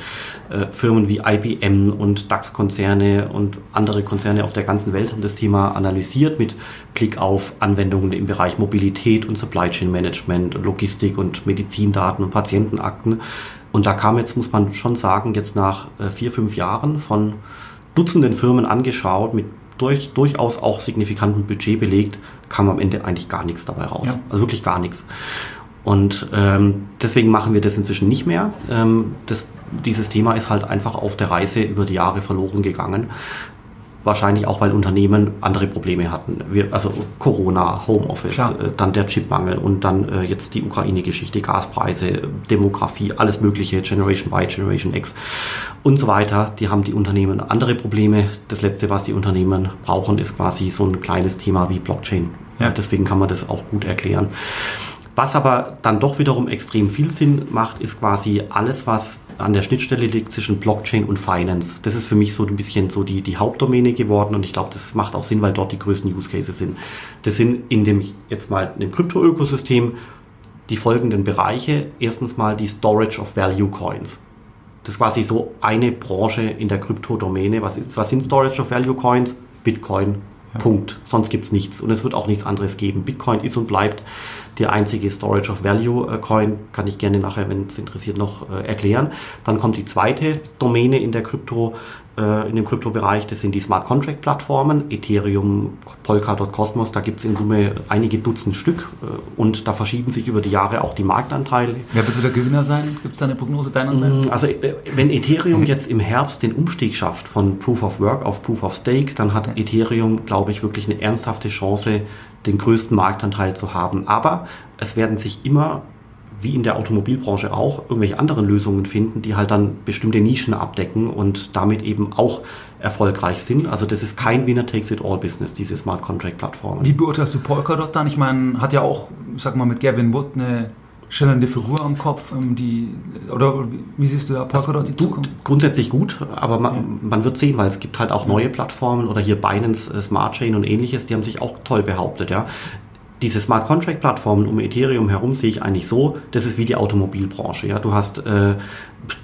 Äh, Firmen wie IBM und DAX-Konzerne und andere Konzerne auf der ganzen Welt haben das Thema analysiert mit Blick auf Anwendungen im Bereich Mobilität und Supply Chain Management, Logistik und Medizindaten und Patientenakten. Und da kam jetzt, muss man schon sagen, jetzt nach äh, vier, fünf Jahren von Dutzenden Firmen angeschaut, mit durch, durchaus auch signifikantem Budget belegt, kam am Ende eigentlich gar nichts dabei raus. Ja. Also wirklich gar nichts. Und ähm, deswegen machen wir das inzwischen nicht mehr. Ähm, das, dieses Thema ist halt einfach auf der Reise über die Jahre verloren gegangen. Wahrscheinlich auch, weil Unternehmen andere Probleme hatten. Wir, also Corona, Homeoffice, äh, dann der Chipmangel und dann äh, jetzt die Ukraine-Geschichte, Gaspreise, Demografie, alles Mögliche, Generation Y, Generation X und so weiter. Die haben die Unternehmen andere Probleme. Das Letzte, was die Unternehmen brauchen, ist quasi so ein kleines Thema wie Blockchain. Ja. Deswegen kann man das auch gut erklären. Was aber dann doch wiederum extrem viel Sinn macht, ist quasi alles, was an der Schnittstelle liegt zwischen Blockchain und Finance. Das ist für mich so ein bisschen so die, die Hauptdomäne geworden und ich glaube, das macht auch Sinn, weil dort die größten Use Cases sind. Das sind in dem, jetzt mal, in dem Krypto-Ökosystem die folgenden Bereiche. Erstens mal die Storage of Value Coins. Das ist quasi so eine Branche in der Kryptodomäne. Was, ist, was sind Storage of Value Coins? Bitcoin, Punkt. Sonst gibt es nichts und es wird auch nichts anderes geben. Bitcoin ist und bleibt der einzige Storage of Value äh, Coin. Kann ich gerne nachher, wenn es interessiert, noch äh, erklären. Dann kommt die zweite Domäne in der Krypto, äh, in dem Kryptobereich. Das sind die Smart Contract Plattformen, Ethereum, Polkadot, Cosmos. Da gibt es in Summe einige Dutzend Stück und da verschieben sich über die Jahre auch die Marktanteile. Wer wird der Gewinner sein? Gibt es da eine Prognose deinerseits? Mm, also wenn Ethereum jetzt im Herbst den Umstieg schafft von Proof of Work auf Proof of Stake, dann hat Ethereum, glaube ich, wirklich eine ernsthafte Chance, den größten Marktanteil zu haben. Aber es werden sich immer wie in der Automobilbranche auch, irgendwelche anderen Lösungen finden, die halt dann bestimmte Nischen abdecken und damit eben auch erfolgreich sind. Also das ist kein Winner-Takes-it-all-Business, diese Smart Contract-Plattformen. Wie beurteilst du Polkadot dann? Ich meine, hat ja auch, sag mal, mit Gavin Wood eine schillernde Figur am Kopf, ähm, die, oder wie siehst du da Polkadot die Zukunft? Grundsätzlich gut, aber man, ja. man, wird sehen, weil es gibt halt auch neue Plattformen oder hier Binance äh, Smart Chain und ähnliches, die haben sich auch toll behauptet, ja diese Smart Contract Plattformen um Ethereum herum sehe ich eigentlich so, das ist wie die Automobilbranche. Ja, du hast äh,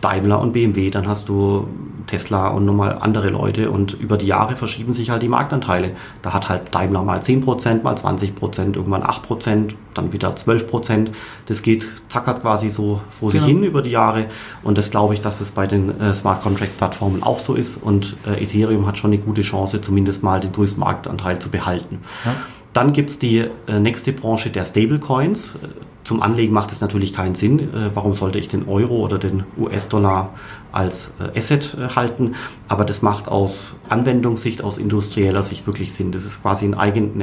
Daimler und BMW, dann hast du Tesla und nochmal andere Leute und über die Jahre verschieben sich halt die Marktanteile. Da hat halt Daimler mal 10%, mal 20%, irgendwann 8%, dann wieder 12%. Das geht zackert quasi so vor sich genau. hin über die Jahre und das glaube ich, dass es bei den äh, Smart Contract Plattformen auch so ist und äh, Ethereum hat schon eine gute Chance, zumindest mal den größten Marktanteil zu behalten. Ja. Dann gibt es die äh, nächste Branche der Stablecoins. Zum Anlegen macht es natürlich keinen Sinn. Äh, warum sollte ich den Euro oder den US-Dollar als äh, Asset äh, halten? Aber das macht aus Anwendungssicht, aus industrieller Sicht wirklich Sinn. Das ist quasi eine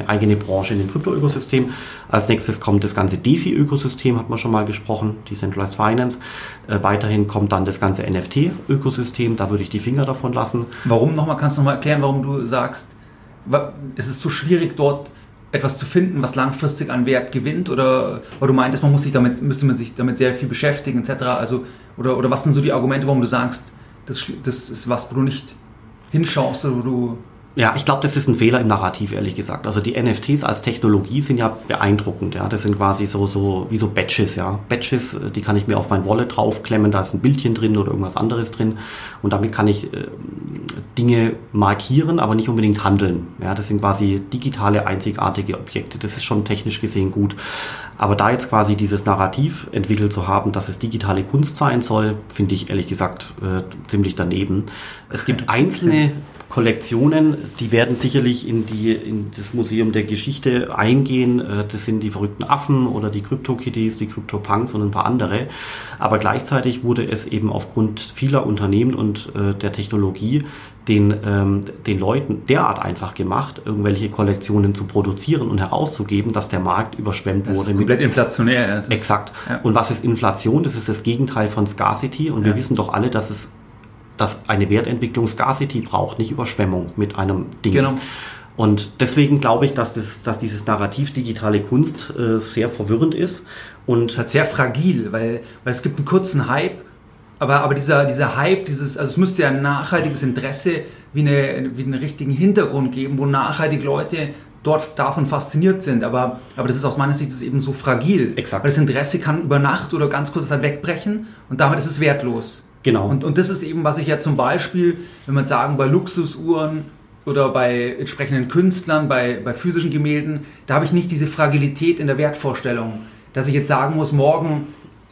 eigene Branche in dem Krypto-Ökosystem. Als nächstes kommt das ganze DeFi-Ökosystem, hat man schon mal gesprochen, Decentralized Finance. Äh, weiterhin kommt dann das ganze NFT-Ökosystem. Da würde ich die Finger davon lassen. Warum nochmal? Kannst du nochmal erklären, warum du sagst, es ist so schwierig dort etwas zu finden, was langfristig an Wert gewinnt? Oder, oder du meintest, man muss sich damit, müsste man sich damit sehr viel beschäftigen, etc. Also, oder, oder was sind so die Argumente, warum du sagst, das, das ist was, wo du nicht hinschaust oder wo du ja, ich glaube, das ist ein Fehler im Narrativ, ehrlich gesagt. Also die NFTs als Technologie sind ja beeindruckend. Ja, das sind quasi so so wie so Badges. Ja, Badges, äh, die kann ich mir auf mein Wallet draufklemmen. Da ist ein Bildchen drin oder irgendwas anderes drin und damit kann ich äh, Dinge markieren, aber nicht unbedingt handeln. Ja, das sind quasi digitale einzigartige Objekte. Das ist schon technisch gesehen gut. Aber da jetzt quasi dieses Narrativ entwickelt zu haben, dass es digitale Kunst sein soll, finde ich ehrlich gesagt äh, ziemlich daneben. Es gibt einzelne Kollektionen, die werden sicherlich in, die, in das Museum der Geschichte eingehen. Äh, das sind die verrückten Affen oder die Crypto-Kitties, die Crypto-Punks und ein paar andere. Aber gleichzeitig wurde es eben aufgrund vieler Unternehmen und äh, der Technologie den, ähm, den Leuten derart einfach gemacht, irgendwelche Kollektionen zu produzieren und herauszugeben, dass der Markt überschwemmt das wurde. Ist komplett inflationär. Ja, Exakt. Ja. Und was ist Inflation? Das ist das Gegenteil von Scarcity. Und ja. wir wissen doch alle, dass es dass eine Wertentwicklung Scarcity braucht, nicht Überschwemmung mit einem Ding. Genau. Und deswegen glaube ich, dass, das, dass dieses Narrativ digitale Kunst äh, sehr verwirrend ist. Und halt sehr fragil, weil, weil es gibt einen kurzen Hype, aber, aber dieser, dieser Hype, dieses, also es müsste ja ein nachhaltiges Interesse wie, eine, wie einen richtigen Hintergrund geben, wo nachhaltig Leute dort davon fasziniert sind. Aber, aber das ist aus meiner Sicht eben so fragil. Exakt. Weil das Interesse kann über Nacht oder ganz kurz Zeit wegbrechen und damit ist es wertlos. Genau. Und, und das ist eben, was ich ja zum Beispiel, wenn man sagen, bei Luxusuhren oder bei entsprechenden Künstlern, bei, bei physischen Gemälden, da habe ich nicht diese Fragilität in der Wertvorstellung, dass ich jetzt sagen muss, morgen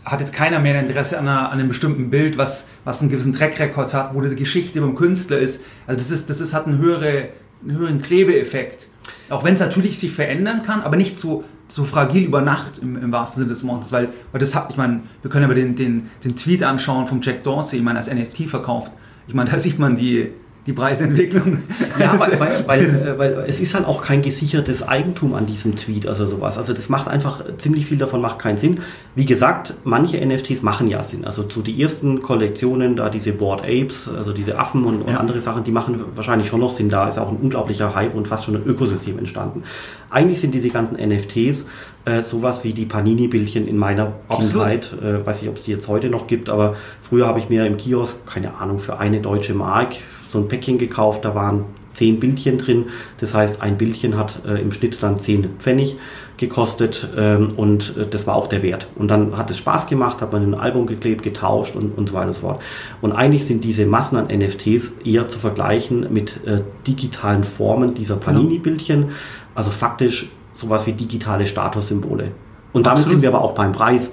hat jetzt keiner mehr ein Interesse an, einer, an einem bestimmten Bild, was, was einen gewissen Trackrecord hat, wo diese Geschichte beim Künstler ist. Also das, ist, das ist, hat einen, höhere, einen höheren Klebeeffekt. Auch wenn es natürlich sich verändern kann, aber nicht so, so fragil über Nacht im, im wahrsten Sinne des Wortes. Weil, weil das hat, ich meine, wir können aber den, den, den Tweet anschauen vom Jack Dorsey, ich meine, als NFT verkauft. Ich meine, da sieht man die, die Preisentwicklung. Ja, weil, weil, weil, äh, weil, es ist halt auch kein gesichertes Eigentum an diesem Tweet, also sowas. Also das macht einfach, ziemlich viel davon macht keinen Sinn. Wie gesagt, manche NFTs machen ja Sinn. Also zu die ersten Kollektionen, da diese Board Apes, also diese Affen und, und ja. andere Sachen, die machen wahrscheinlich schon noch Sinn. Da ist auch ein unglaublicher Hype und fast schon ein Ökosystem entstanden. Eigentlich sind diese ganzen NFTs äh, sowas wie die Panini-Bildchen in meiner Absolut. Kindheit. Äh, weiß nicht, ob es die jetzt heute noch gibt, aber früher habe ich mir im Kiosk, keine Ahnung, für eine deutsche Mark so ein Päckchen gekauft. Da waren zehn Bildchen drin. Das heißt, ein Bildchen hat äh, im Schnitt dann zehn Pfennig gekostet ähm, und äh, das war auch der Wert. Und dann hat es Spaß gemacht, hat man ein Album geklebt, getauscht und, und so weiter und so fort. Und eigentlich sind diese Massen an NFTs eher zu vergleichen mit äh, digitalen Formen dieser genau. Panini-Bildchen. Also faktisch sowas wie digitale Statussymbole. Und damit Absolut. sind wir aber auch beim Preis.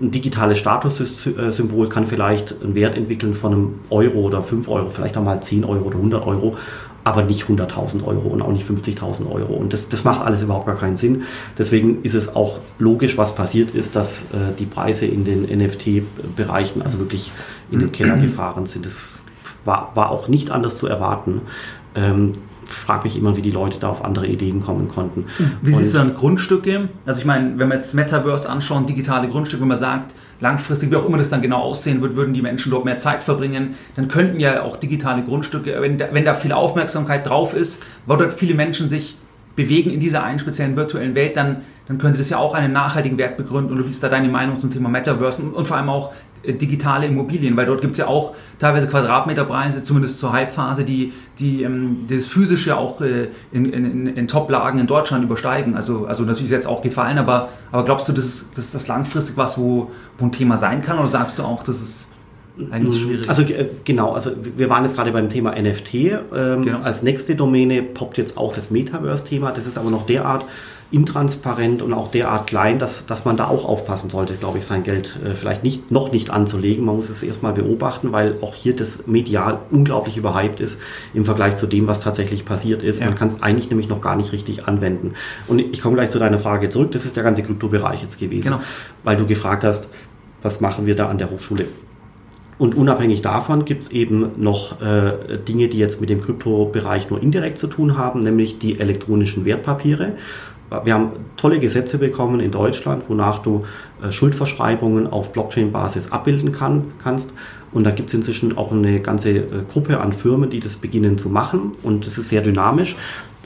Ein digitales Statussymbol kann vielleicht einen Wert entwickeln von einem Euro oder 5 Euro, vielleicht auch mal 10 Euro oder 100 Euro, aber nicht 100.000 Euro und auch nicht 50.000 Euro. Und das, das macht alles überhaupt gar keinen Sinn. Deswegen ist es auch logisch, was passiert ist, dass äh, die Preise in den NFT-Bereichen also wirklich in den Keller gefahren sind. Das war, war auch nicht anders zu erwarten. Ähm, frage mich immer, wie die Leute da auf andere Ideen kommen konnten. Wie siehst du dann Grundstücke? Also ich meine, wenn wir jetzt Metaverse anschauen, digitale Grundstücke, wenn man sagt, langfristig, wie auch immer das dann genau aussehen wird, würden die Menschen dort mehr Zeit verbringen, dann könnten ja auch digitale Grundstücke, wenn da, wenn da viel Aufmerksamkeit drauf ist, wo dort viele Menschen sich bewegen in dieser einen speziellen virtuellen Welt, dann, dann könnte das ja auch einen nachhaltigen Wert begründen. Und wie ist da deine Meinung zum Thema Metaverse und, und vor allem auch digitale Immobilien, weil dort gibt es ja auch teilweise Quadratmeterpreise, zumindest zur Halbphase, die, die ähm, das Physische auch äh, in, in, in Top-Lagen in Deutschland übersteigen. Also, also natürlich ist jetzt auch gefallen, aber, aber glaubst du, das ist, das ist das langfristig was, wo, wo ein Thema sein kann oder sagst du auch, das ist eigentlich mm, schwierig? Also äh, genau, also wir waren jetzt gerade beim Thema NFT. Ähm, genau. Als nächste Domäne poppt jetzt auch das Metaverse-Thema. Das ist aber noch derart intransparent und auch derart klein, dass, dass man da auch aufpassen sollte, glaube ich, sein Geld äh, vielleicht nicht, noch nicht anzulegen. Man muss es erstmal beobachten, weil auch hier das medial unglaublich überhyped ist im Vergleich zu dem, was tatsächlich passiert ist. Ja. Man kann es eigentlich nämlich noch gar nicht richtig anwenden. Und ich komme gleich zu deiner Frage zurück. Das ist der ganze Kryptobereich jetzt gewesen, genau. weil du gefragt hast, was machen wir da an der Hochschule? Und unabhängig davon gibt es eben noch äh, Dinge, die jetzt mit dem Kryptobereich nur indirekt zu tun haben, nämlich die elektronischen Wertpapiere wir haben tolle Gesetze bekommen in Deutschland, wonach du äh, Schuldverschreibungen auf Blockchain-Basis abbilden kann, kannst. Und da gibt es inzwischen auch eine ganze äh, Gruppe an Firmen, die das beginnen zu machen. Und das ist sehr dynamisch.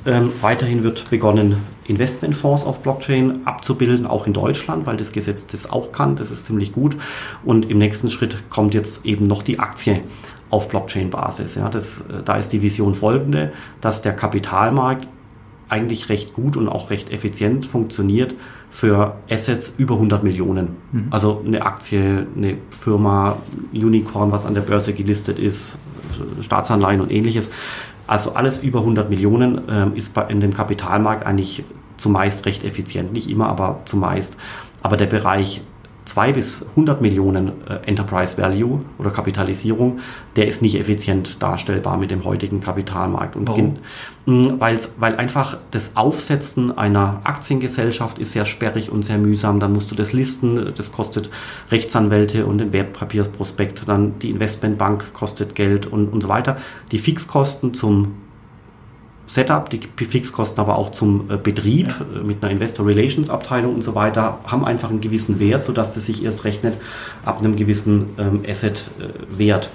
Ähm, weiterhin wird begonnen, Investmentfonds auf Blockchain abzubilden, auch in Deutschland, weil das Gesetz das auch kann. Das ist ziemlich gut. Und im nächsten Schritt kommt jetzt eben noch die Aktie auf Blockchain-Basis. Ja, äh, da ist die Vision folgende, dass der Kapitalmarkt eigentlich recht gut und auch recht effizient funktioniert für Assets über 100 Millionen. Mhm. Also eine Aktie, eine Firma, Unicorn, was an der Börse gelistet ist, Staatsanleihen und ähnliches. Also alles über 100 Millionen ähm, ist bei, in dem Kapitalmarkt eigentlich zumeist recht effizient. Nicht immer, aber zumeist. Aber der Bereich 2 bis 100 Millionen äh, Enterprise Value oder Kapitalisierung, der ist nicht effizient darstellbar mit dem heutigen Kapitalmarkt. Und Warum? Mm, weil's, weil einfach das Aufsetzen einer Aktiengesellschaft ist sehr sperrig und sehr mühsam. Dann musst du das listen, das kostet Rechtsanwälte und den Wertpapiersprospekt. Dann die Investmentbank kostet Geld und, und so weiter. Die Fixkosten zum Setup, die Fixkosten aber auch zum äh, Betrieb ja. Äh, mit einer Investor Relations Abteilung und so weiter haben einfach einen gewissen Wert, sodass das sich erst rechnet ab einem gewissen ähm, Asset äh, Wert.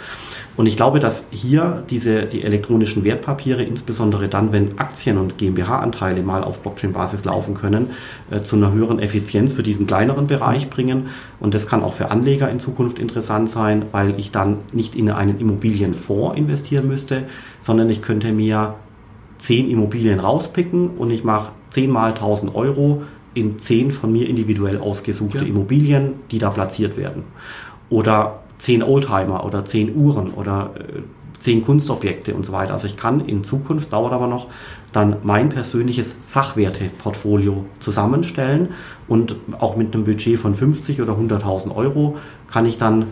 Und ich glaube, dass hier diese, die elektronischen Wertpapiere, insbesondere dann, wenn Aktien und GmbH-Anteile mal auf Blockchain-Basis laufen können, äh, zu einer höheren Effizienz für diesen kleineren Bereich bringen. Und das kann auch für Anleger in Zukunft interessant sein, weil ich dann nicht in einen Immobilienfonds investieren müsste, sondern ich könnte mir zehn Immobilien rauspicken und ich mache zehnmal 1000 Euro in zehn von mir individuell ausgesuchte ja. Immobilien, die da platziert werden. Oder zehn Oldtimer oder zehn Uhren oder äh, zehn Kunstobjekte und so weiter. Also ich kann in Zukunft, dauert aber noch, dann mein persönliches Sachwerteportfolio zusammenstellen und auch mit einem Budget von 50 oder 100.000 Euro kann ich dann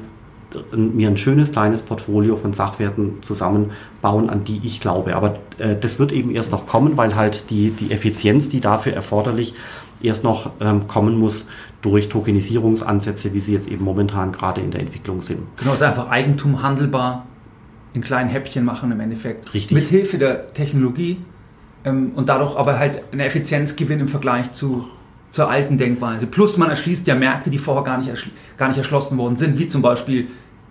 mir ein schönes kleines Portfolio von Sachwerten zusammenbauen, an die ich glaube. Aber äh, das wird eben erst noch kommen, weil halt die, die Effizienz, die dafür erforderlich erst noch ähm, kommen muss durch Tokenisierungsansätze, wie sie jetzt eben momentan gerade in der Entwicklung sind. Genau, ist einfach Eigentum handelbar in kleinen Häppchen machen im Endeffekt. Richtig. Mit Hilfe der Technologie ähm, und dadurch aber halt einen Effizienzgewinn im Vergleich zu, zur alten Denkweise. Plus man erschließt ja Märkte, die vorher gar nicht, gar nicht erschlossen worden sind, wie zum Beispiel,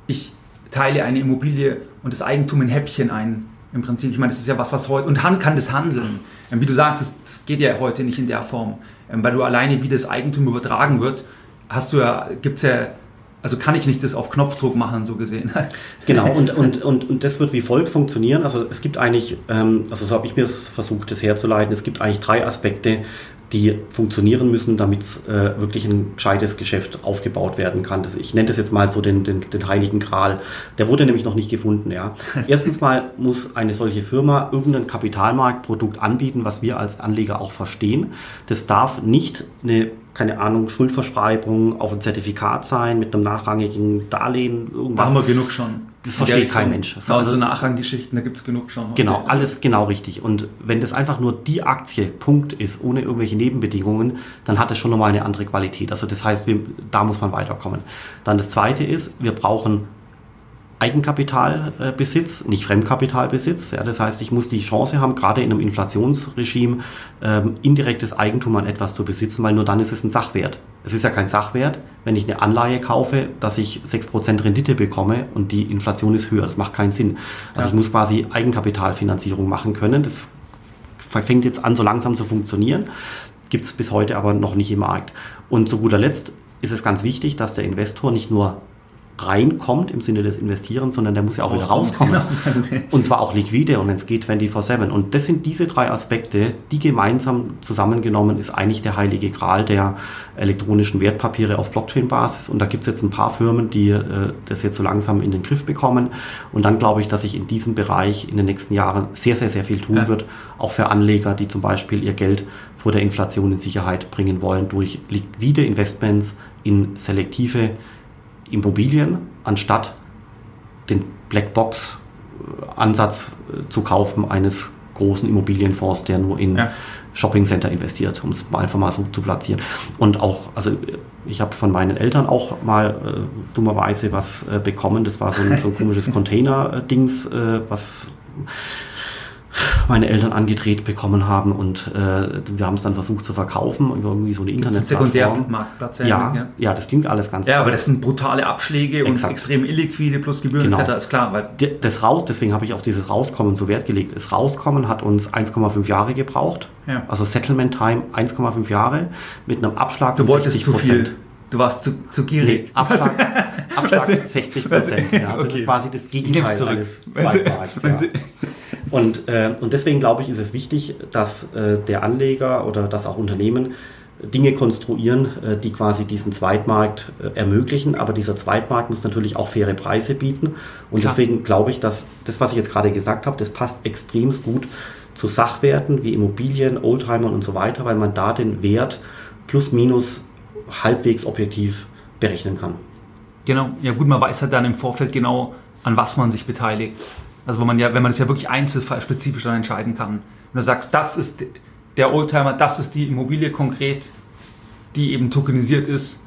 ich teile eine Immobilie und das Eigentum in Häppchen ein. Im Prinzip, ich meine, das ist ja was, was heute, und Hand kann das handeln. Ähm, wie du sagst, das, das geht ja heute nicht in der Form. Ähm, weil du alleine, wie das Eigentum übertragen wird, hast du ja, gibt es ja also kann ich nicht das auf Knopfdruck machen, so gesehen. Genau, und, und, und, und das wird wie folgt funktionieren. Also es gibt eigentlich, ähm, also so habe ich mir es versucht, das herzuleiten, es gibt eigentlich drei Aspekte, die funktionieren müssen, damit äh, wirklich ein gescheites Geschäft aufgebaut werden kann. Das, ich nenne das jetzt mal so den, den, den heiligen Gral. Der wurde nämlich noch nicht gefunden. Ja. Erstens mal muss eine solche Firma irgendein Kapitalmarktprodukt anbieten, was wir als Anleger auch verstehen. Das darf nicht eine keine Ahnung, Schuldverschreibung auf ein Zertifikat sein mit einem nachrangigen Darlehen, irgendwas. Da haben wir genug schon. Das versteht kein Mensch. Also, also Nachranggeschichten, da gibt es genug schon. Genau, alles genau richtig. Und wenn das einfach nur die Aktie, Punkt ist, ohne irgendwelche Nebenbedingungen, dann hat es schon nochmal eine andere Qualität. Also das heißt, wir, da muss man weiterkommen. Dann das Zweite ist, wir brauchen Eigenkapitalbesitz, nicht Fremdkapitalbesitz. Ja, das heißt, ich muss die Chance haben, gerade in einem Inflationsregime ähm, indirektes Eigentum an etwas zu besitzen, weil nur dann ist es ein Sachwert. Es ist ja kein Sachwert, wenn ich eine Anleihe kaufe, dass ich 6% Rendite bekomme und die Inflation ist höher. Das macht keinen Sinn. Also ja. ich muss quasi Eigenkapitalfinanzierung machen können. Das fängt jetzt an, so langsam zu funktionieren. Gibt es bis heute aber noch nicht im Markt. Und zu guter Letzt ist es ganz wichtig, dass der Investor nicht nur reinkommt im Sinne des Investierens, sondern der muss ja auch wieder rauskommen. Genau. Und zwar auch liquide und wenn es geht 24-7. Und das sind diese drei Aspekte, die gemeinsam zusammengenommen ist eigentlich der heilige Gral der elektronischen Wertpapiere auf Blockchain-Basis. Und da gibt es jetzt ein paar Firmen, die äh, das jetzt so langsam in den Griff bekommen. Und dann glaube ich, dass sich in diesem Bereich in den nächsten Jahren sehr, sehr, sehr viel tun ja. wird. Auch für Anleger, die zum Beispiel ihr Geld vor der Inflation in Sicherheit bringen wollen durch liquide Investments in selektive Immobilien, anstatt den Blackbox-Ansatz äh, zu kaufen eines großen Immobilienfonds, der nur in ja. Shoppingcenter investiert, um es einfach mal so zu platzieren. Und auch, also ich habe von meinen Eltern auch mal äh, dummerweise was äh, bekommen. Das war so ein, so ein komisches Container-Dings, äh, was meine Eltern angedreht bekommen haben und äh, wir haben es dann versucht zu verkaufen über irgendwie so eine Internetplattform. Sekundärmarktplatz. Ja, ja, ja, das klingt alles ganz Ja, toll. aber das sind brutale Abschläge Exakt. und extrem illiquide plus Gebühren genau. etc. ist klar. Weil das raus, deswegen habe ich auf dieses Rauskommen so Wert gelegt. Das Rauskommen hat uns 1,5 Jahre gebraucht. Ja. Also Settlement Time 1,5 Jahre mit einem Abschlag von 60 zu viel. Du warst zu, zu gierig. Nee, Abschlag, Abschlag 60 Prozent. Ja, das okay. ist quasi das Gegenteil eines Zweitmarkts. Ja. Und, äh, und deswegen glaube ich, ist es wichtig, dass äh, der Anleger oder dass auch Unternehmen Dinge konstruieren, äh, die quasi diesen Zweitmarkt äh, ermöglichen. Aber dieser Zweitmarkt muss natürlich auch faire Preise bieten. Und Klar. deswegen glaube ich, dass das, was ich jetzt gerade gesagt habe, das passt extrem gut zu Sachwerten wie Immobilien, Oldtimern und so weiter, weil man da den Wert plus minus halbwegs objektiv berechnen kann. Genau, ja gut, man weiß halt dann im Vorfeld genau, an was man sich beteiligt. Also wenn man ja, wenn man das ja wirklich einzelfallspezifisch dann entscheiden kann. Wenn du sagst, das ist der Oldtimer, das ist die Immobilie konkret, die eben tokenisiert ist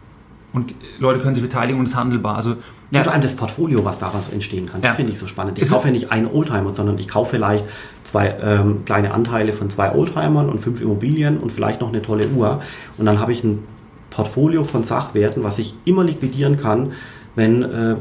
und Leute können sich beteiligen und ist handelbar. Also ja. vor allem das Portfolio, was daraus entstehen kann. Das ja. finde ich so spannend. Ich ist kaufe ja nicht einen Oldtimer, sondern ich kaufe vielleicht zwei ähm, kleine Anteile von zwei Oldtimern und fünf Immobilien und vielleicht noch eine tolle Uhr. Und dann habe ich ein Portfolio von Sachwerten, was ich immer liquidieren kann, wenn äh,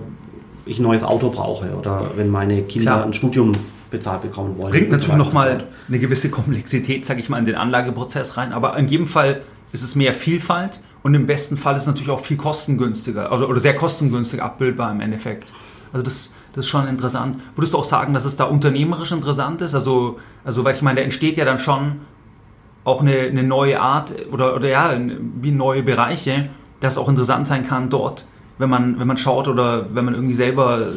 ich ein neues Auto brauche oder wenn meine Kinder Klar. ein Studium bezahlt bekommen wollen. Bringt natürlich nochmal eine gewisse Komplexität, sage ich mal, in den Anlageprozess rein, aber in jedem Fall ist es mehr Vielfalt und im besten Fall ist es natürlich auch viel kostengünstiger oder, oder sehr kostengünstig abbildbar im Endeffekt. Also das, das ist schon interessant. Würdest du auch sagen, dass es da unternehmerisch interessant ist? Also, also weil ich meine, da entsteht ja dann schon auch eine, eine neue Art oder, oder ja, wie neue Bereiche, dass auch interessant sein kann, dort wenn man, wenn man schaut oder wenn man irgendwie selber,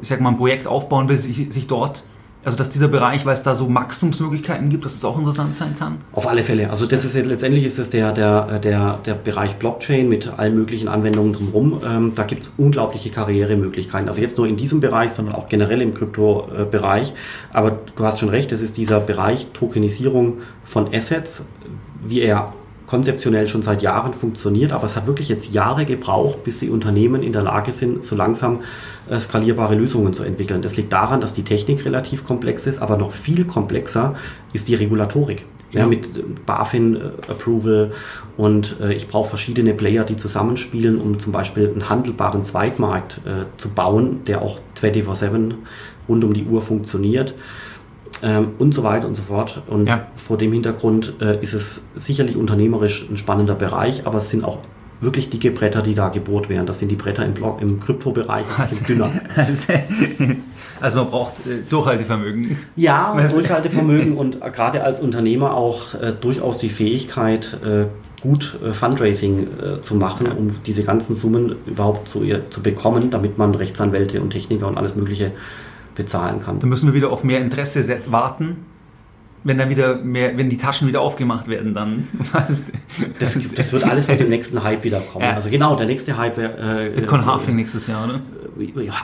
ich sag mal, ein Projekt aufbauen will, sich, sich dort also dass dieser Bereich, weil es da so Wachstumsmöglichkeiten gibt, dass es auch interessant sein kann? Auf alle Fälle. Also das ist letztendlich ist es der, der, der, der Bereich Blockchain mit allen möglichen Anwendungen drumherum. Ähm, da gibt es unglaubliche Karrieremöglichkeiten. Also jetzt nur in diesem Bereich, sondern auch generell im Krypto-Bereich. Aber du hast schon recht, es ist dieser Bereich Tokenisierung von Assets, wie er konzeptionell schon seit Jahren funktioniert, aber es hat wirklich jetzt Jahre gebraucht, bis die Unternehmen in der Lage sind, so langsam äh, skalierbare Lösungen zu entwickeln. Das liegt daran, dass die Technik relativ komplex ist, aber noch viel komplexer ist die Regulatorik. Ja, ja mit äh, BaFin-Approval und äh, ich brauche verschiedene Player, die zusammenspielen, um zum Beispiel einen handelbaren Zweitmarkt äh, zu bauen, der auch 24-7 rund um die Uhr funktioniert ähm, und so weiter und so fort. Und ja. vor dem Hintergrund äh, ist es sicherlich unternehmerisch ein spannender Bereich, aber es sind auch wirklich dicke Bretter, die da gebohrt werden. Das sind die Bretter im, Block, im Kryptobereich, die sind dünner. Also man braucht äh, Durchhaltevermögen. Ja, Durchhaltevermögen und gerade als Unternehmer auch äh, durchaus die Fähigkeit, äh, gut äh, Fundraising äh, zu machen, um diese ganzen Summen überhaupt zu, zu bekommen, damit man Rechtsanwälte und Techniker und alles Mögliche bezahlen kann. Da müssen wir wieder auf mehr Interesse warten. Wenn dann wieder mehr, wenn die Taschen wieder aufgemacht werden, dann. das, das, wird alles mit dem nächsten Hype wieder kommen. Ja. Also genau, der nächste Hype wäre. Äh, Bitcoin Halving nächstes Jahr, oder?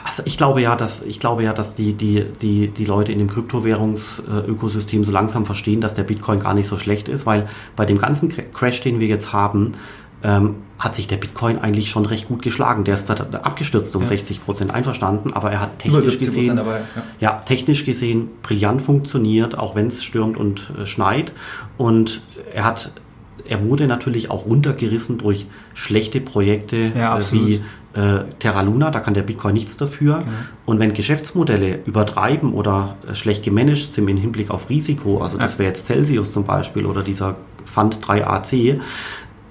Also ich glaube ja, dass ich glaube ja, dass die die die die Leute in dem Kryptowährungsökosystem so langsam verstehen, dass der Bitcoin gar nicht so schlecht ist, weil bei dem ganzen Crash, den wir jetzt haben, ähm, hat sich der Bitcoin eigentlich schon recht gut geschlagen. Der ist abgestürzt um ja. 60 Prozent einverstanden, aber er hat technisch gesehen, dabei, ja. ja. technisch gesehen brillant funktioniert, auch wenn es stürmt und äh, schneit. Und er hat, er wurde natürlich auch runtergerissen durch schlechte Projekte ja, äh, wie äh, Terra Luna, da kann der Bitcoin nichts dafür. Mhm. Und wenn Geschäftsmodelle übertreiben oder schlecht gemanagt sind im Hinblick auf Risiko, also das wäre jetzt Celsius zum Beispiel oder dieser Fund 3AC,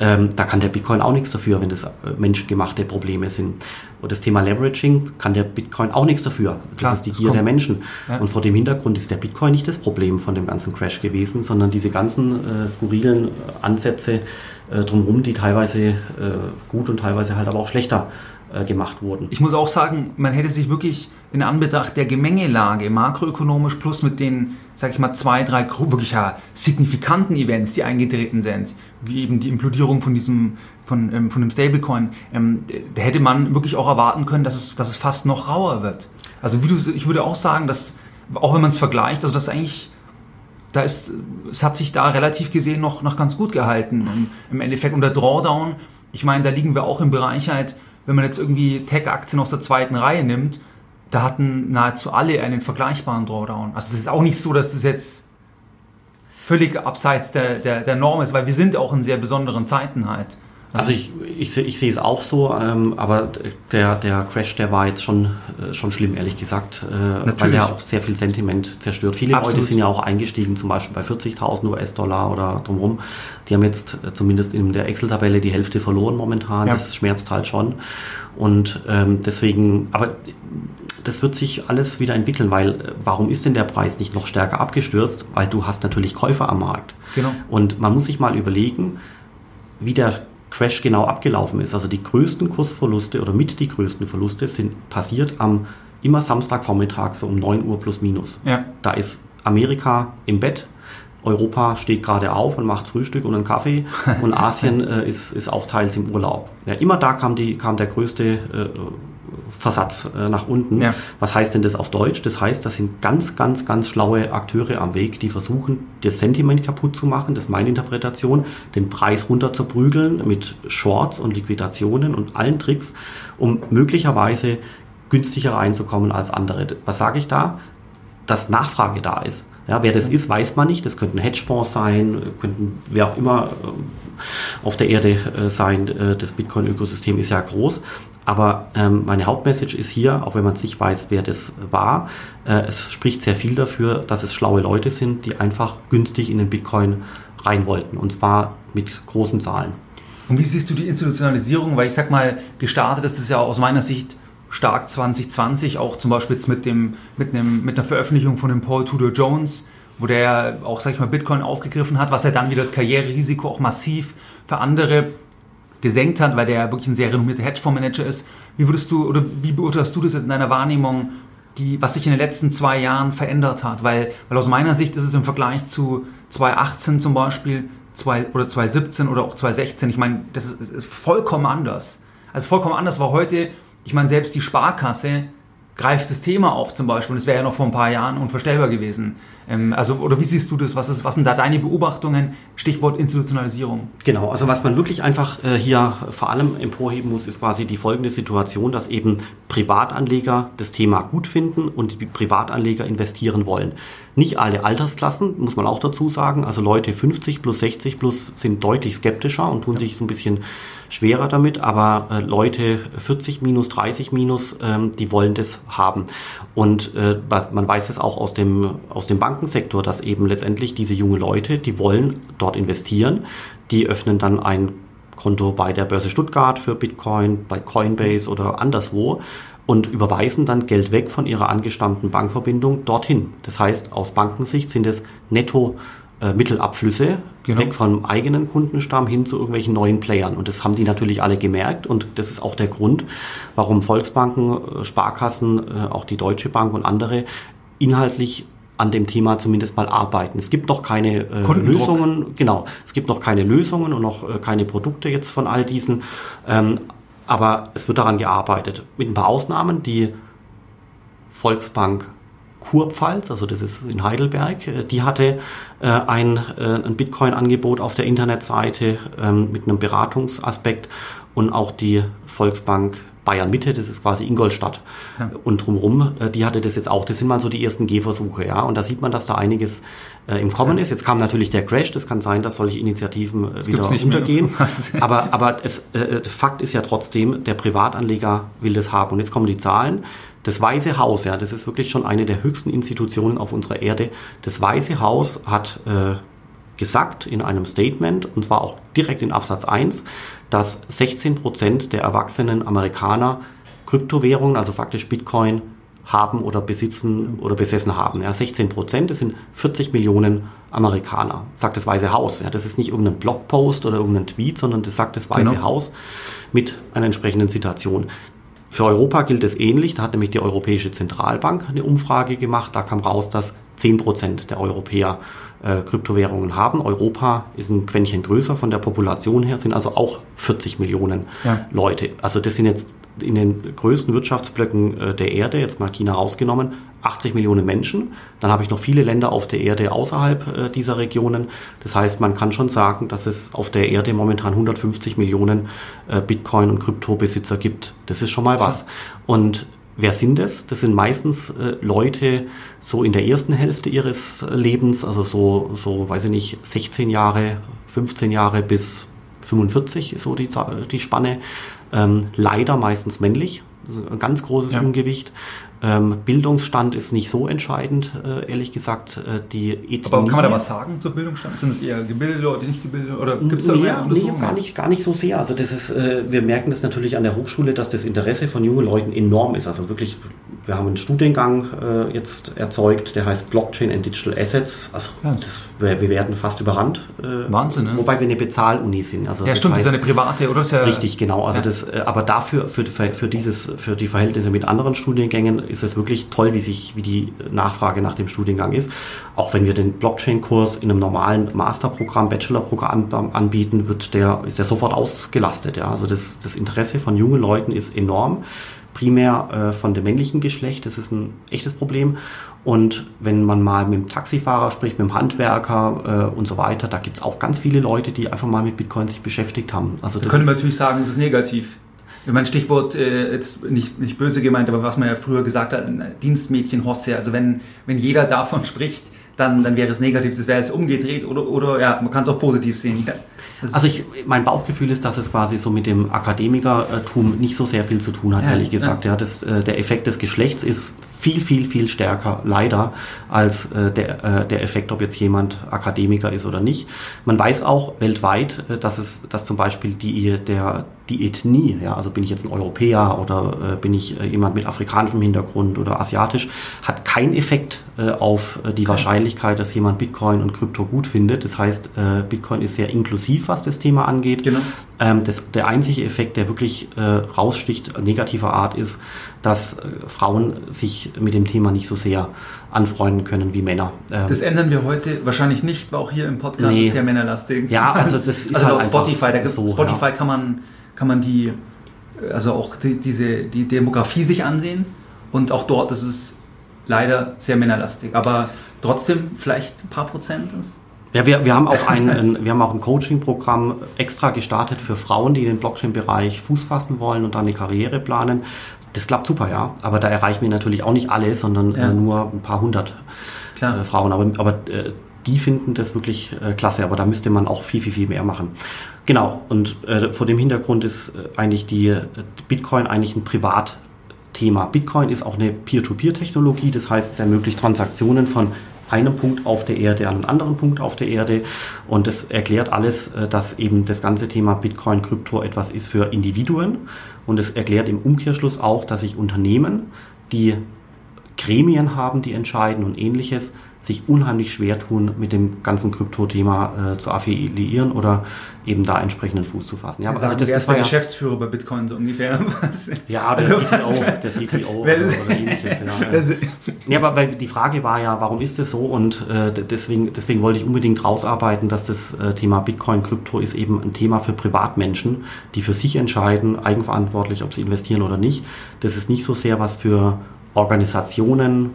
ähm, da kann der Bitcoin auch nichts dafür, wenn das äh, menschengemachte Probleme sind. Und das Thema Leveraging kann der Bitcoin auch nichts dafür. Das Klar, ist die Gier der Menschen. Ja. Und vor dem Hintergrund ist der Bitcoin nicht das Problem von dem ganzen Crash gewesen, sondern diese ganzen äh, skurrilen äh, Ansätze äh, drumherum, die teilweise äh, gut und teilweise halt aber auch schlechter äh, gemacht wurden. Ich muss auch sagen, man hätte sich wirklich in Anbetracht der Gemengelage makroökonomisch plus mit den, sag ich mal, zwei, drei wirklich ja, signifikanten Events, die eingetreten sind, wie eben die Implodierung von diesem, von, ähm, von dem Stablecoin, ähm, da hätte man wirklich auch erwarten können, dass es, dass es fast noch rauer wird. Also wie du, ich würde auch sagen, dass, auch wenn man es vergleicht, also das eigentlich da ist, es hat sich da relativ gesehen noch, noch ganz gut gehalten. Und Im Endeffekt unter Drawdown, ich meine, da liegen wir auch im Bereich halt, wenn man jetzt irgendwie Tech-Aktien aus der zweiten Reihe nimmt, da hatten nahezu alle einen vergleichbaren Drawdown. Also es ist auch nicht so, dass das jetzt völlig abseits der, der, der Norm ist, weil wir sind auch in sehr besonderen Zeiten halt. Also ich, ich, ich sehe es auch so, ähm, aber der, der Crash, der war jetzt schon, äh, schon schlimm, ehrlich gesagt, äh, weil der auch sehr viel Sentiment zerstört. Viele Absolut. Leute sind ja auch eingestiegen, zum Beispiel bei 40.000 US-Dollar oder drumherum. Die haben jetzt äh, zumindest in der Excel-Tabelle die Hälfte verloren momentan. Ja. Das schmerzt halt schon. Und ähm, deswegen, aber das wird sich alles wieder entwickeln, weil äh, warum ist denn der Preis nicht noch stärker abgestürzt? Weil du hast natürlich Käufer am Markt. Genau. Und man muss sich mal überlegen, wie der Crash genau abgelaufen ist. Also die größten Kursverluste oder mit die größten Verluste sind passiert am immer Samstagvormittag so um 9 Uhr plus minus. Ja. Da ist Amerika im Bett, Europa steht gerade auf und macht Frühstück und einen Kaffee und Asien äh, ist, ist auch teils im Urlaub. Ja, immer da kam, die, kam der größte äh, Versatz äh, nach unten. Ja. Was heißt denn das auf Deutsch? Das heißt, das sind ganz, ganz, ganz schlaue Akteure am Weg, die versuchen, das Sentiment kaputt zu machen, das ist meine Interpretation, den Preis runter zu prügeln mit Shorts und Liquidationen und allen Tricks, um möglicherweise günstiger reinzukommen als andere. Was sage ich da? Dass Nachfrage da ist. Ja, wer das ist, weiß man nicht. Das könnten Hedgefonds sein, könnten wer auch immer äh, auf der Erde äh, sein. Das Bitcoin-Ökosystem ist ja groß. Aber ähm, meine Hauptmessage ist hier, auch wenn man nicht weiß, wer das war, äh, es spricht sehr viel dafür, dass es schlaue Leute sind, die einfach günstig in den Bitcoin rein wollten. Und zwar mit großen Zahlen. Und wie siehst du die Institutionalisierung? Weil ich sag mal, gestartet ist es ja aus meiner Sicht stark 2020, auch zum Beispiel jetzt mit, dem, mit, einem, mit einer Veröffentlichung von dem Paul Tudor Jones, wo der auch, sag ich mal, Bitcoin aufgegriffen hat, was er dann wieder das Karriererisiko auch massiv für andere gesenkt hat, weil der wirklich ein sehr renommierter Hedgefondsmanager ist. Wie würdest du oder wie beurteilst du das jetzt in deiner Wahrnehmung, die, was sich in den letzten zwei Jahren verändert hat? Weil, weil aus meiner Sicht ist es im Vergleich zu 2018 zum Beispiel zwei, oder 2017 oder auch 2016, ich meine, das ist, ist vollkommen anders. Also vollkommen anders war heute, ich meine, selbst die Sparkasse greift das Thema auf zum Beispiel. Und das wäre ja noch vor ein paar Jahren unvorstellbar gewesen. Ähm, also, oder wie siehst du das? Was, ist, was sind da deine Beobachtungen? Stichwort Institutionalisierung. Genau, also was man wirklich einfach äh, hier vor allem emporheben muss, ist quasi die folgende Situation, dass eben Privatanleger das Thema gut finden und die Privatanleger investieren wollen. Nicht alle Altersklassen, muss man auch dazu sagen. Also Leute 50 plus 60 plus sind deutlich skeptischer und tun sich so ein bisschen schwerer damit, aber äh, Leute 40 minus, 30 minus, ähm, die wollen das haben. Und äh, man weiß es auch aus dem, aus dem Bankensektor, dass eben letztendlich diese junge Leute, die wollen dort investieren, die öffnen dann ein Konto bei der Börse Stuttgart für Bitcoin, bei Coinbase oder anderswo und überweisen dann Geld weg von ihrer angestammten Bankverbindung dorthin. Das heißt, aus Bankensicht sind es netto äh, Mittelabflüsse genau. weg vom eigenen Kundenstamm hin zu irgendwelchen neuen Playern. Und das haben die natürlich alle gemerkt. Und das ist auch der Grund, warum Volksbanken, äh, Sparkassen, äh, auch die Deutsche Bank und andere inhaltlich an dem Thema zumindest mal arbeiten. Es gibt noch keine äh, Lösungen, genau, es gibt noch keine Lösungen und noch äh, keine Produkte jetzt von all diesen, ähm, aber es wird daran gearbeitet. Mit ein paar Ausnahmen, die Volksbank Kurpfalz, also das ist in Heidelberg, äh, die hatte äh, ein, äh, ein Bitcoin-Angebot auf der Internetseite ähm, mit einem Beratungsaspekt. Und auch die Volksbank Bayern Mitte, das ist quasi Ingolstadt ja. und drumherum, äh, die hatte das jetzt auch. Das sind mal so die ersten Gehversuche, ja. Und da sieht man, dass da einiges äh, im Kommen ja. ist. Jetzt kam natürlich der Crash. Das kann sein, dass solche Initiativen äh, das wieder untergehen. aber aber es, äh, Fakt ist ja trotzdem, der Privatanleger will das haben. Und jetzt kommen die Zahlen. Das Weiße Haus, ja, das ist wirklich schon eine der höchsten Institutionen auf unserer Erde. Das Weiße Haus hat äh, gesagt in einem Statement, und zwar auch direkt in Absatz 1, dass 16 Prozent der erwachsenen Amerikaner Kryptowährungen, also faktisch Bitcoin, haben oder besitzen oder besessen haben. Ja, 16 Prozent, das sind 40 Millionen Amerikaner, sagt das Weiße Haus. Ja, das ist nicht irgendein Blogpost oder irgendein Tweet, sondern das sagt das Weiße genau. Haus mit einer entsprechenden Zitation. Für Europa gilt es ähnlich. Da hat nämlich die Europäische Zentralbank eine Umfrage gemacht. Da kam raus, dass 10 Prozent der Europäer äh, Kryptowährungen haben. Europa ist ein Quäntchen größer von der Population her, sind also auch 40 Millionen ja. Leute. Also das sind jetzt in den größten Wirtschaftsblöcken äh, der Erde, jetzt mal China rausgenommen, 80 Millionen Menschen. Dann habe ich noch viele Länder auf der Erde außerhalb äh, dieser Regionen. Das heißt, man kann schon sagen, dass es auf der Erde momentan 150 Millionen äh, Bitcoin- und Kryptobesitzer gibt. Das ist schon mal was. Und Wer sind das? Das sind meistens äh, Leute so in der ersten Hälfte ihres Lebens, also so, so, weiß ich nicht, 16 Jahre, 15 Jahre bis 45 ist so die, die Spanne. Ähm, leider meistens männlich, ein ganz großes ja. Ungewicht. Ähm, Bildungsstand ist nicht so entscheidend, äh, ehrlich gesagt. Äh, die Ethnie, Aber kann man da was sagen zur Bildungsstand? Sind es eher gebildete oder nicht gebildete? Oder gibt es da nee, nee, gar nicht, gar nicht so sehr. Also das ist, äh, wir merken das natürlich an der Hochschule, dass das Interesse von jungen Leuten enorm ist. Also wirklich, wir haben einen Studiengang äh, jetzt erzeugt, der heißt Blockchain and Digital Assets. Also ja. das, wir, wir, werden fast überrannt. Äh, Wahnsinn, ne? Wobei wir eine Bezahluni sind. Also ja, stimmt, heißt, das ist eine private, oder? Ja richtig, genau. Also ja. das, äh, aber dafür, für, für, dieses, für die Verhältnisse mit anderen Studiengängen ist es wirklich toll, wie sich, wie die Nachfrage nach dem Studiengang ist. Auch wenn wir den Blockchain-Kurs in einem normalen Masterprogramm, Bachelorprogramm anbieten, wird der, ist der sofort ausgelastet. Ja. Also das, das Interesse von jungen Leuten ist enorm. Primär äh, von dem männlichen Geschlecht, das ist ein echtes Problem. Und wenn man mal mit dem Taxifahrer spricht, mit dem Handwerker äh, und so weiter, da gibt es auch ganz viele Leute, die einfach mal mit Bitcoin sich beschäftigt haben. Also da können wir natürlich sagen, es ist negativ. Mein Stichwort äh, jetzt nicht, nicht böse gemeint, aber was man ja früher gesagt hat, Dienstmädchen Hosse. Also wenn, wenn jeder davon spricht, dann, dann wäre es negativ. Das wäre jetzt umgedreht oder, oder ja, man kann es auch positiv sehen. Das also ich, mein Bauchgefühl ist, dass es quasi so mit dem Akademikertum nicht so sehr viel zu tun hat, ja, ehrlich gesagt. Ja. ja das, äh, der Effekt des Geschlechts ist viel, viel, viel stärker, leider, als äh, der, äh, der Effekt, ob jetzt jemand Akademiker ist oder nicht. Man weiß auch weltweit, äh, dass es, dass zum Beispiel die, der, die Ethnie, ja, also bin ich jetzt ein Europäer oder äh, bin ich äh, jemand mit afrikanischem Hintergrund oder asiatisch, hat keinen Effekt äh, auf äh, die Wahrscheinlichkeit, dass jemand Bitcoin und Krypto gut findet. Das heißt, äh, Bitcoin ist sehr inklusiv, was das Thema angeht. Genau. Ähm, das, der einzige Effekt, der wirklich äh, raussticht, negativer Art, ist, dass Frauen sich mit dem Thema nicht so sehr anfreunden können wie Männer. Ähm, das ändern wir heute wahrscheinlich nicht, weil auch hier im Podcast nee. ist sehr männerlastig. Ja, also das ist also halt Spotify. Da so, Spotify ja. kann man kann man die also auch die, diese die Demografie sich ansehen Und auch dort ist es leider sehr männerlastig. Aber trotzdem vielleicht ein paar Prozent ist. Ja, wir, wir haben auch ein, ein wir haben auch ein Coaching-Programm extra gestartet für Frauen, die in den Blockchain-Bereich Fuß fassen wollen und dann eine Karriere planen. Das klappt super, ja. Aber da erreichen wir natürlich auch nicht alle, sondern ja. äh, nur ein paar hundert äh, Frauen. Aber, aber äh, die finden das wirklich äh, klasse. Aber da müsste man auch viel, viel, viel mehr machen. Genau. Und äh, vor dem Hintergrund ist äh, eigentlich die Bitcoin eigentlich ein Privatthema. Bitcoin ist auch eine Peer-to-Peer-Technologie. Das heißt, es ermöglicht Transaktionen von einem Punkt auf der Erde an einen anderen Punkt auf der Erde. Und das erklärt alles, dass eben das ganze Thema Bitcoin, Krypto etwas ist für Individuen. Und es erklärt im Umkehrschluss auch, dass sich Unternehmen, die Gremien haben, die entscheiden und ähnliches, sich unheimlich schwer tun, mit dem ganzen Krypto-Thema äh, zu affiliieren oder eben da entsprechenden Fuß zu fassen. Ja, also das, das war der Geschäftsführer bei Bitcoin so ungefähr. ja, der also, CTO, der CTO oder, oder, ähnliches. Ja. ja, aber weil die Frage war ja, warum ist das so? Und äh, deswegen, deswegen wollte ich unbedingt rausarbeiten, dass das äh, Thema Bitcoin, Krypto ist eben ein Thema für Privatmenschen, die für sich entscheiden, eigenverantwortlich, ob sie investieren oder nicht. Das ist nicht so sehr was für Organisationen,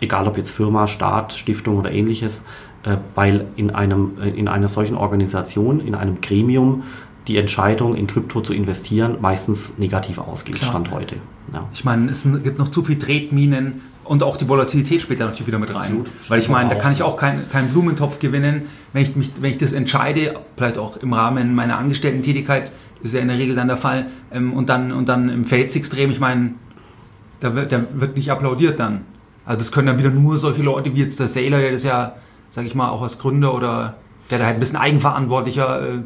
egal ob jetzt Firma, Staat, Stiftung oder ähnliches, äh, weil in, einem, äh, in einer solchen Organisation, in einem Gremium, die Entscheidung in Krypto zu investieren meistens negativ ausgeht, Klar. Stand heute. Ja. Ich meine, es gibt noch zu viel Tretminen und auch die Volatilität spielt da natürlich wieder mit rein. Absolut. Weil ich meine, da kann ich auch keinen kein Blumentopf gewinnen, wenn ich, mich, wenn ich das entscheide, vielleicht auch im Rahmen meiner Angestellten-Tätigkeit, ist ja in der Regel dann der Fall, ähm, und, dann, und dann im Fels-Extrem, ich meine, da wird, da wird nicht applaudiert dann. Also das können dann wieder nur solche Leute wie jetzt der Sailor, der das ja, sag ich mal, auch als Gründer oder der da halt ein bisschen eigenverantwortlicher äh,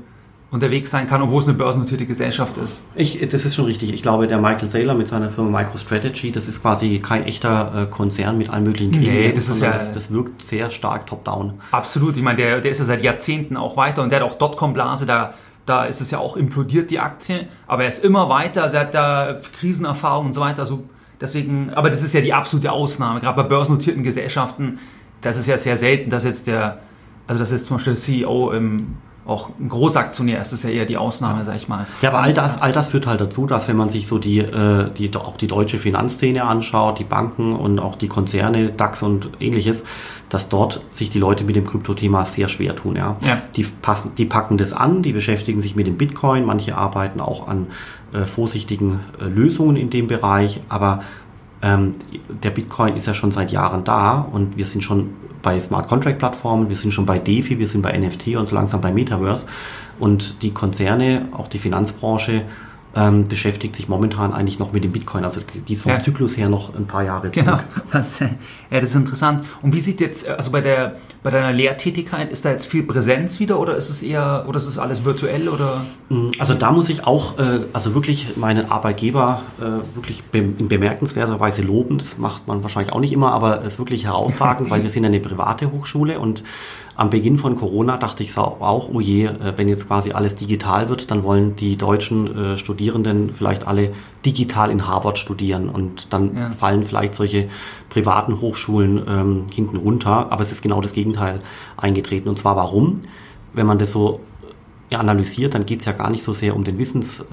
unterwegs sein kann, obwohl es eine börsennotierte Gesellschaft ist. Ich, das ist schon richtig. Ich glaube, der Michael Saylor mit seiner Firma MicroStrategy, das ist quasi kein echter äh, Konzern mit allen möglichen Gremien, nee, das ist ja, das, das, wirkt sehr stark top-down. Absolut. Ich meine, der, der ist ja seit Jahrzehnten auch weiter und der hat auch Dotcom-Blase, da da ist es ja auch implodiert, die Aktie, aber er ist immer weiter, er hat da Krisenerfahrung und so weiter. Also Deswegen, aber das ist ja die absolute Ausnahme. Gerade bei börsennotierten Gesellschaften, das ist ja sehr selten, dass jetzt der, also dass jetzt zum Beispiel der CEO im, auch ein Großaktionär ist, ist ja eher die Ausnahme, sag ich mal. Ja, aber all das, all das führt halt dazu, dass wenn man sich so die, äh, die auch die deutsche Finanzszene anschaut, die Banken und auch die Konzerne, DAX und ähnliches, dass dort sich die Leute mit dem Kryptothema sehr schwer tun. Ja. ja. Die, passen, die packen das an, die beschäftigen sich mit dem Bitcoin, manche arbeiten auch an äh, vorsichtigen äh, Lösungen in dem Bereich, aber ähm, der Bitcoin ist ja schon seit Jahren da und wir sind schon bei Smart Contract Plattformen, wir sind schon bei DeFi, wir sind bei NFT und so langsam bei Metaverse. Und die Konzerne, auch die Finanzbranche, ähm, beschäftigt sich momentan eigentlich noch mit dem Bitcoin. Also die ist vom ja. Zyklus her noch ein paar Jahre zurück. Genau. Das, ja, das ist interessant. Und wie sieht jetzt, also bei der bei deiner Lehrtätigkeit, ist da jetzt viel Präsenz wieder oder ist es eher, oder ist es alles virtuell oder? Mm, also da muss ich auch, äh, also wirklich meine Arbeitgeber äh, wirklich in bemerkenswerter Weise loben. Das macht man wahrscheinlich auch nicht immer, aber es ist wirklich herausragend, weil wir sind eine private Hochschule und am Beginn von Corona dachte ich auch, oh je, äh, wenn jetzt quasi alles digital wird, dann wollen die deutschen äh, Studierenden vielleicht alle digital in Harvard studieren und dann ja. fallen vielleicht solche privaten Hochschulen ähm, hinten runter. Aber es ist genau das Gegenteil eingetreten. Und zwar warum? Wenn man das so ja, analysiert, dann geht es ja gar nicht so sehr um den Wissens. Äh,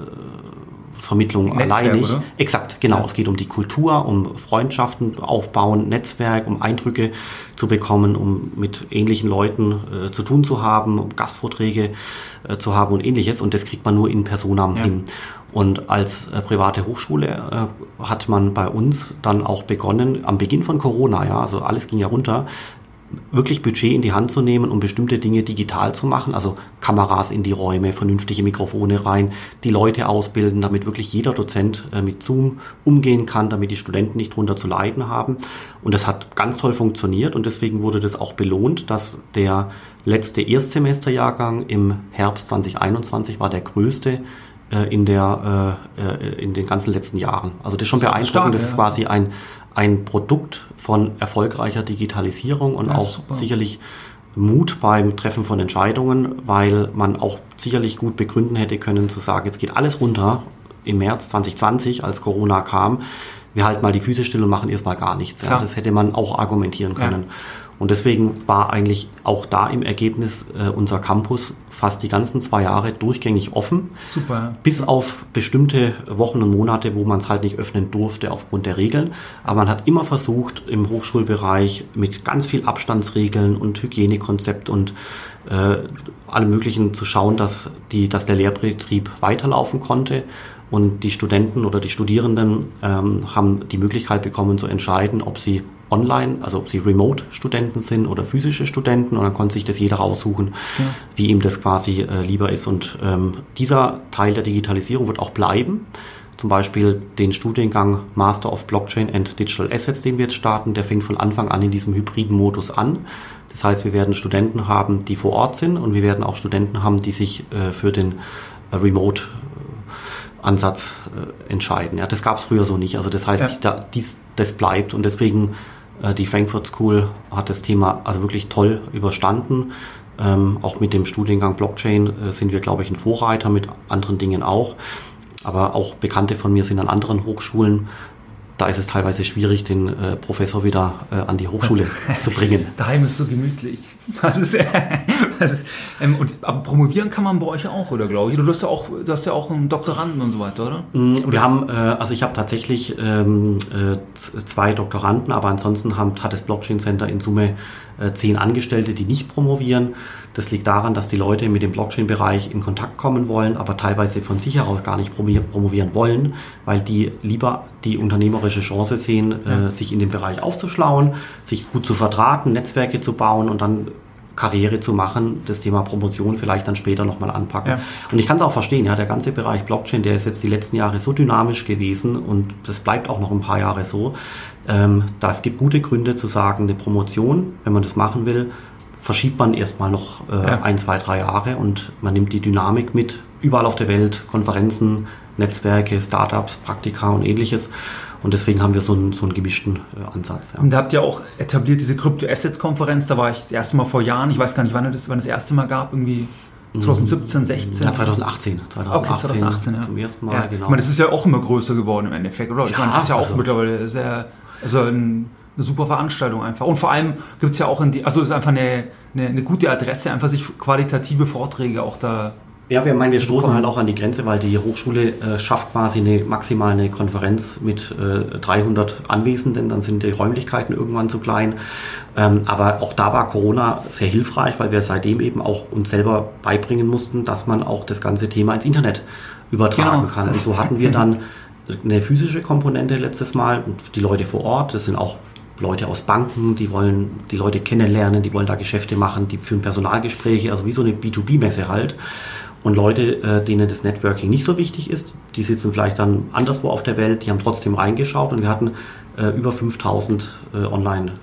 Vermittlung allein nicht. Oder? Exakt, genau. Ja. Es geht um die Kultur, um Freundschaften aufbauen, Netzwerk, um Eindrücke zu bekommen, um mit ähnlichen Leuten äh, zu tun zu haben, um Gastvorträge äh, zu haben und ähnliches. Und das kriegt man nur in Personam ja. hin. Und als äh, private Hochschule äh, hat man bei uns dann auch begonnen, am Beginn von Corona, ja, also alles ging ja runter, wirklich Budget in die Hand zu nehmen, um bestimmte Dinge digital zu machen, also Kameras in die Räume, vernünftige Mikrofone rein, die Leute ausbilden, damit wirklich jeder Dozent äh, mit Zoom umgehen kann, damit die Studenten nicht drunter zu leiden haben. Und das hat ganz toll funktioniert und deswegen wurde das auch belohnt, dass der letzte Erstsemesterjahrgang im Herbst 2021 war der größte in, der, äh, in den ganzen letzten Jahren. Also das ist schon beeindruckend. Das ist quasi ein, ein Produkt von erfolgreicher Digitalisierung und auch super. sicherlich Mut beim Treffen von Entscheidungen, weil man auch sicherlich gut begründen hätte können zu sagen, jetzt geht alles runter im März 2020, als Corona kam. Wir halten mal die Füße still und machen erstmal gar nichts. Ja. Das hätte man auch argumentieren können. Ja. Und deswegen war eigentlich auch da im Ergebnis äh, unser Campus fast die ganzen zwei Jahre durchgängig offen. Super. Bis auf bestimmte Wochen und Monate, wo man es halt nicht öffnen durfte aufgrund der Regeln. Aber man hat immer versucht, im Hochschulbereich mit ganz viel Abstandsregeln und Hygienekonzept und alle möglichen zu schauen, dass, die, dass der Lehrbetrieb weiterlaufen konnte. Und die Studenten oder die Studierenden ähm, haben die Möglichkeit bekommen zu entscheiden, ob sie online, also ob sie Remote-Studenten sind oder physische Studenten. Und dann konnte sich das jeder raussuchen, ja. wie ihm das quasi äh, lieber ist. Und ähm, dieser Teil der Digitalisierung wird auch bleiben. Zum Beispiel den Studiengang Master of Blockchain and Digital Assets, den wir jetzt starten, der fängt von Anfang an in diesem hybriden Modus an. Das heißt, wir werden Studenten haben, die vor Ort sind und wir werden auch Studenten haben, die sich äh, für den äh, Remote Ansatz äh, entscheiden. Ja, das gab es früher so nicht. Also das heißt, ja. da, dies, das bleibt und deswegen äh, die Frankfurt School hat das Thema also wirklich toll überstanden. Ähm, auch mit dem Studiengang Blockchain äh, sind wir, glaube ich, ein Vorreiter mit anderen Dingen auch. Aber auch Bekannte von mir sind an anderen Hochschulen da ist es teilweise schwierig, den äh, Professor wieder äh, an die Hochschule zu bringen. Daheim ist so gemütlich. Das ist, das ist, ähm, und, aber promovieren kann man bei euch auch, oder glaube ich? Du hast ja auch, du hast ja auch einen Doktoranden und so weiter, oder? Mm, wir oder haben, äh, also ich habe tatsächlich ähm, äh, zwei Doktoranden, aber ansonsten haben, hat das Blockchain Center in Summe äh, zehn Angestellte, die nicht promovieren. Das liegt daran, dass die Leute mit dem Blockchain-Bereich in Kontakt kommen wollen, aber teilweise von sich heraus gar nicht promovieren wollen, weil die lieber die unternehmerische Chance sehen, ja. äh, sich in dem Bereich aufzuschlauen, sich gut zu vertraten, Netzwerke zu bauen und dann Karriere zu machen, das Thema Promotion vielleicht dann später nochmal anpacken. Ja. Und ich kann es auch verstehen, ja, der ganze Bereich Blockchain, der ist jetzt die letzten Jahre so dynamisch gewesen und das bleibt auch noch ein paar Jahre so. Ähm, da es gibt gute Gründe zu sagen, eine Promotion, wenn man das machen will, verschiebt man erstmal noch äh, ja. ein, zwei, drei Jahre und man nimmt die Dynamik mit, überall auf der Welt, Konferenzen, Netzwerke, Startups, Praktika und ähnliches. Und deswegen haben wir so einen, so einen gemischten äh, Ansatz. Ja. Und da habt ihr auch etabliert diese Crypto-Assets-Konferenz, da war ich das erste Mal vor Jahren, ich weiß gar nicht, wann das, wann das erste Mal gab, irgendwie 2017, 16? Ja, 2018. 2018 okay, 2018, ja. Zum ersten Mal, ja. genau. Ich meine, das ist ja auch immer größer geworden im Endeffekt, oder? Ich ja, meine, das ist ja auch also. mittlerweile sehr, also ein, eine super Veranstaltung einfach. Und vor allem gibt es ja auch in die, also ist einfach eine, eine, eine gute Adresse, einfach sich qualitative Vorträge auch da ja, wir meinen, wir stoßen halt auch an die Grenze, weil die Hochschule äh, schafft quasi eine maximal eine Konferenz mit äh, 300 Anwesenden, dann sind die Räumlichkeiten irgendwann zu klein. Ähm, aber auch da war Corona sehr hilfreich, weil wir seitdem eben auch uns selber beibringen mussten, dass man auch das ganze Thema ins Internet übertragen genau, kann. Und so hatten wir dann eine physische Komponente letztes Mal und die Leute vor Ort, das sind auch Leute aus Banken, die wollen die Leute kennenlernen, die wollen da Geschäfte machen, die führen Personalgespräche, also wie so eine B2B-Messe halt. Und Leute, äh, denen das Networking nicht so wichtig ist, die sitzen vielleicht dann anderswo auf der Welt, die haben trotzdem reingeschaut und wir hatten äh, über 5000 äh,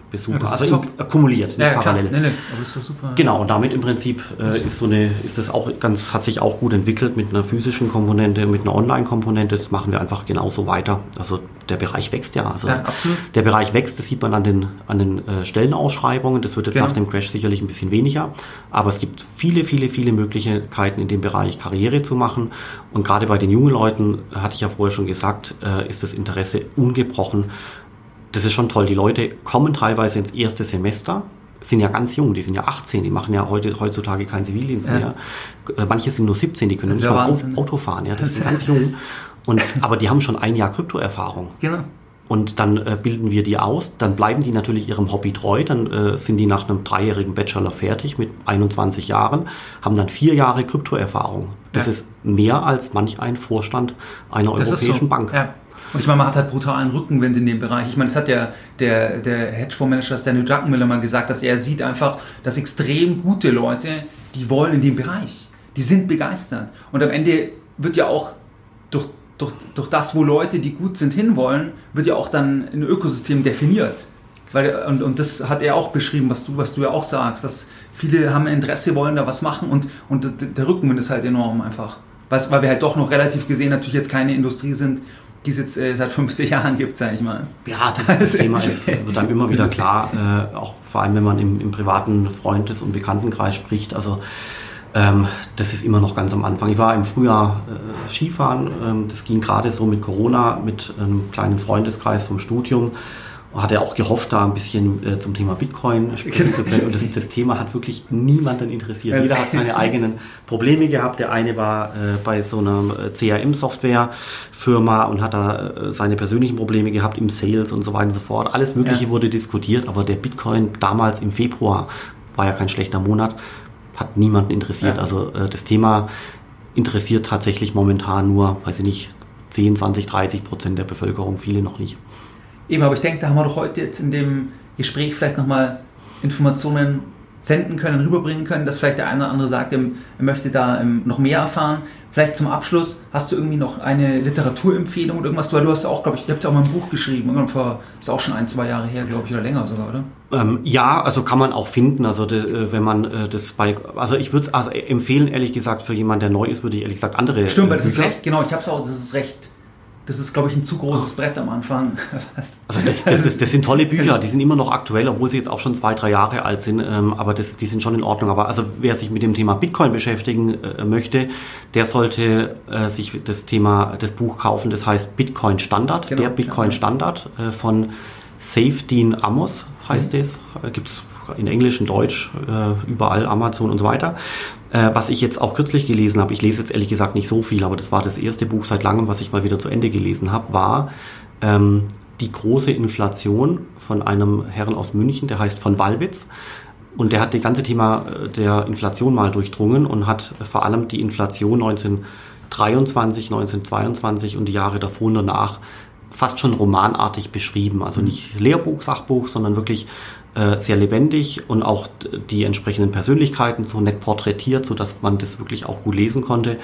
Online-Besucher, ja, also im, akkumuliert, nicht ja, parallel. Nee, nee, aber ist doch super. Genau, und damit im Prinzip äh, ist so eine, ist das auch ganz, hat sich auch gut entwickelt mit einer physischen Komponente, mit einer Online-Komponente. Das machen wir einfach genauso weiter. Also der Bereich wächst ja. Also ja, der Bereich wächst, das sieht man an den, an den äh, Stellenausschreibungen. Das wird jetzt genau. nach dem Crash sicherlich ein bisschen weniger. Aber es gibt viele, viele, viele Möglichkeiten in dem Bereich Karriere zu machen. Und gerade bei den jungen Leuten, hatte ich ja vorher schon gesagt, äh, ist das Interesse ungebrochen das ist schon toll. Die Leute kommen teilweise ins erste Semester, sind ja ganz jung, die sind ja 18, die machen ja heute, heutzutage keinen Zivildienst ja. mehr. Äh, manche sind nur 17, die können nicht mal Auto fahren, ja, das, das ist ganz jung. Und, aber die haben schon ein Jahr Kryptoerfahrung. Genau. Und dann äh, bilden wir die aus, dann bleiben die natürlich ihrem Hobby treu, dann äh, sind die nach einem dreijährigen Bachelor fertig mit 21 Jahren, haben dann vier Jahre Kryptoerfahrung. Das ja. ist mehr als manch ein Vorstand einer das europäischen so. Bank. Ja. Und ich meine, man hat halt brutalen Rückenwind in dem Bereich. Ich meine, das hat ja der, der Hedgefondsmanager Stanley Druckenmiller mal gesagt, dass er sieht einfach, dass extrem gute Leute, die wollen in dem Bereich. Die sind begeistert. Und am Ende wird ja auch durch, durch, durch das, wo Leute, die gut sind, hinwollen, wird ja auch dann ein Ökosystem definiert. Weil, und, und das hat er auch beschrieben, was du, was du ja auch sagst, dass viele haben Interesse, wollen da was machen und, und der Rückenwind ist halt enorm einfach. Weil wir halt doch noch relativ gesehen natürlich jetzt keine Industrie sind, die es jetzt äh, seit 50 Jahren gibt, sage ich mal. Ja, das, das Thema ist, wird immer wieder klar, äh, auch vor allem wenn man im, im privaten Freundes- und Bekanntenkreis spricht. Also ähm, das ist immer noch ganz am Anfang. Ich war im Frühjahr äh, Skifahren, ähm, das ging gerade so mit Corona, mit einem kleinen Freundeskreis vom Studium. Hatte auch gehofft, da ein bisschen äh, zum Thema Bitcoin sprechen zu können. Und das, das, Thema hat wirklich niemanden interessiert. Jeder hat seine eigenen Probleme gehabt. Der eine war äh, bei so einer äh, CRM-Software-Firma und hat da äh, seine persönlichen Probleme gehabt im Sales und so weiter und so fort. Alles Mögliche ja. wurde diskutiert, aber der Bitcoin damals im Februar war ja kein schlechter Monat, hat niemanden interessiert. Ja. Also äh, das Thema interessiert tatsächlich momentan nur, weiß ich nicht, 10, 20, 30 Prozent der Bevölkerung, viele noch nicht. Eben, aber ich denke, da haben wir doch heute jetzt in dem Gespräch vielleicht nochmal Informationen senden können, rüberbringen können, dass vielleicht der eine oder andere sagt, er, möchte da ähm, noch mehr erfahren. Vielleicht zum Abschluss, hast du irgendwie noch eine Literaturempfehlung oder irgendwas? Weil du hast ja auch, glaube ich, ihr habt ja auch mal ein Buch geschrieben, irgendwann vor, ist auch schon ein, zwei Jahre her, glaube ich, oder länger sogar, oder? Ähm, ja, also kann man auch finden, also de, äh, wenn man äh, das bei, also ich würde es also empfehlen, ehrlich gesagt, für jemanden, der neu ist, würde ich ehrlich gesagt andere Stimmt, weil das ist recht, genau, ich habe es auch, das ist recht das ist, glaube ich, ein zu großes Brett am Anfang. Also das, das, das, das, sind tolle Bücher, die sind immer noch aktuell, obwohl sie jetzt auch schon zwei, drei Jahre alt sind, ähm, aber das, die sind schon in Ordnung. Aber also wer sich mit dem Thema Bitcoin beschäftigen äh, möchte, der sollte äh, sich das Thema, das Buch kaufen, das heißt Bitcoin Standard, genau, der Bitcoin Standard äh, von Safedin Amos heißt mhm. es, äh, gibt's in Englisch, in Deutsch, äh, überall, Amazon und so weiter. Äh, was ich jetzt auch kürzlich gelesen habe, ich lese jetzt ehrlich gesagt nicht so viel, aber das war das erste Buch seit langem, was ich mal wieder zu Ende gelesen habe, war ähm, Die große Inflation von einem Herrn aus München, der heißt von Wallwitz. Und der hat das ganze Thema äh, der Inflation mal durchdrungen und hat vor allem die Inflation 1923, 1922 und die Jahre davor und danach fast schon romanartig beschrieben. Also nicht Lehrbuch, Sachbuch, sondern wirklich äh, sehr lebendig und auch die entsprechenden Persönlichkeiten so nett porträtiert, so dass man das wirklich auch gut lesen konnte.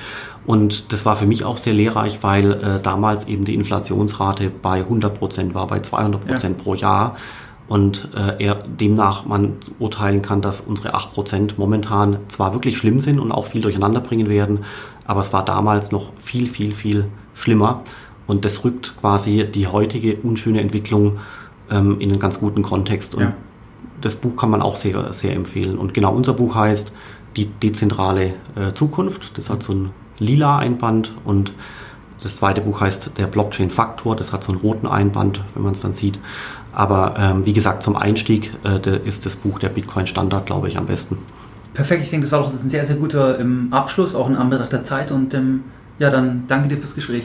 Und das war für mich auch sehr lehrreich, weil äh, damals eben die Inflationsrate bei 100 Prozent war, bei 200 Prozent ja. pro Jahr. Und äh, er demnach man urteilen kann, dass unsere 8 Prozent momentan zwar wirklich schlimm sind und auch viel durcheinander bringen werden, aber es war damals noch viel, viel, viel schlimmer. Und das rückt quasi die heutige unschöne Entwicklung ähm, in einen ganz guten Kontext. Und ja das Buch kann man auch sehr, sehr empfehlen. Und genau unser Buch heißt Die dezentrale äh, Zukunft. Das hat so ein lila Einband und das zweite Buch heißt Der Blockchain Faktor. Das hat so einen roten Einband, wenn man es dann sieht. Aber ähm, wie gesagt, zum Einstieg äh, ist das Buch der Bitcoin Standard, glaube ich, am besten. Perfekt, ich denke, das war auch ein sehr, sehr guter ähm, Abschluss, auch in Anbetracht der Zeit. Und ähm, ja, dann danke dir fürs Gespräch.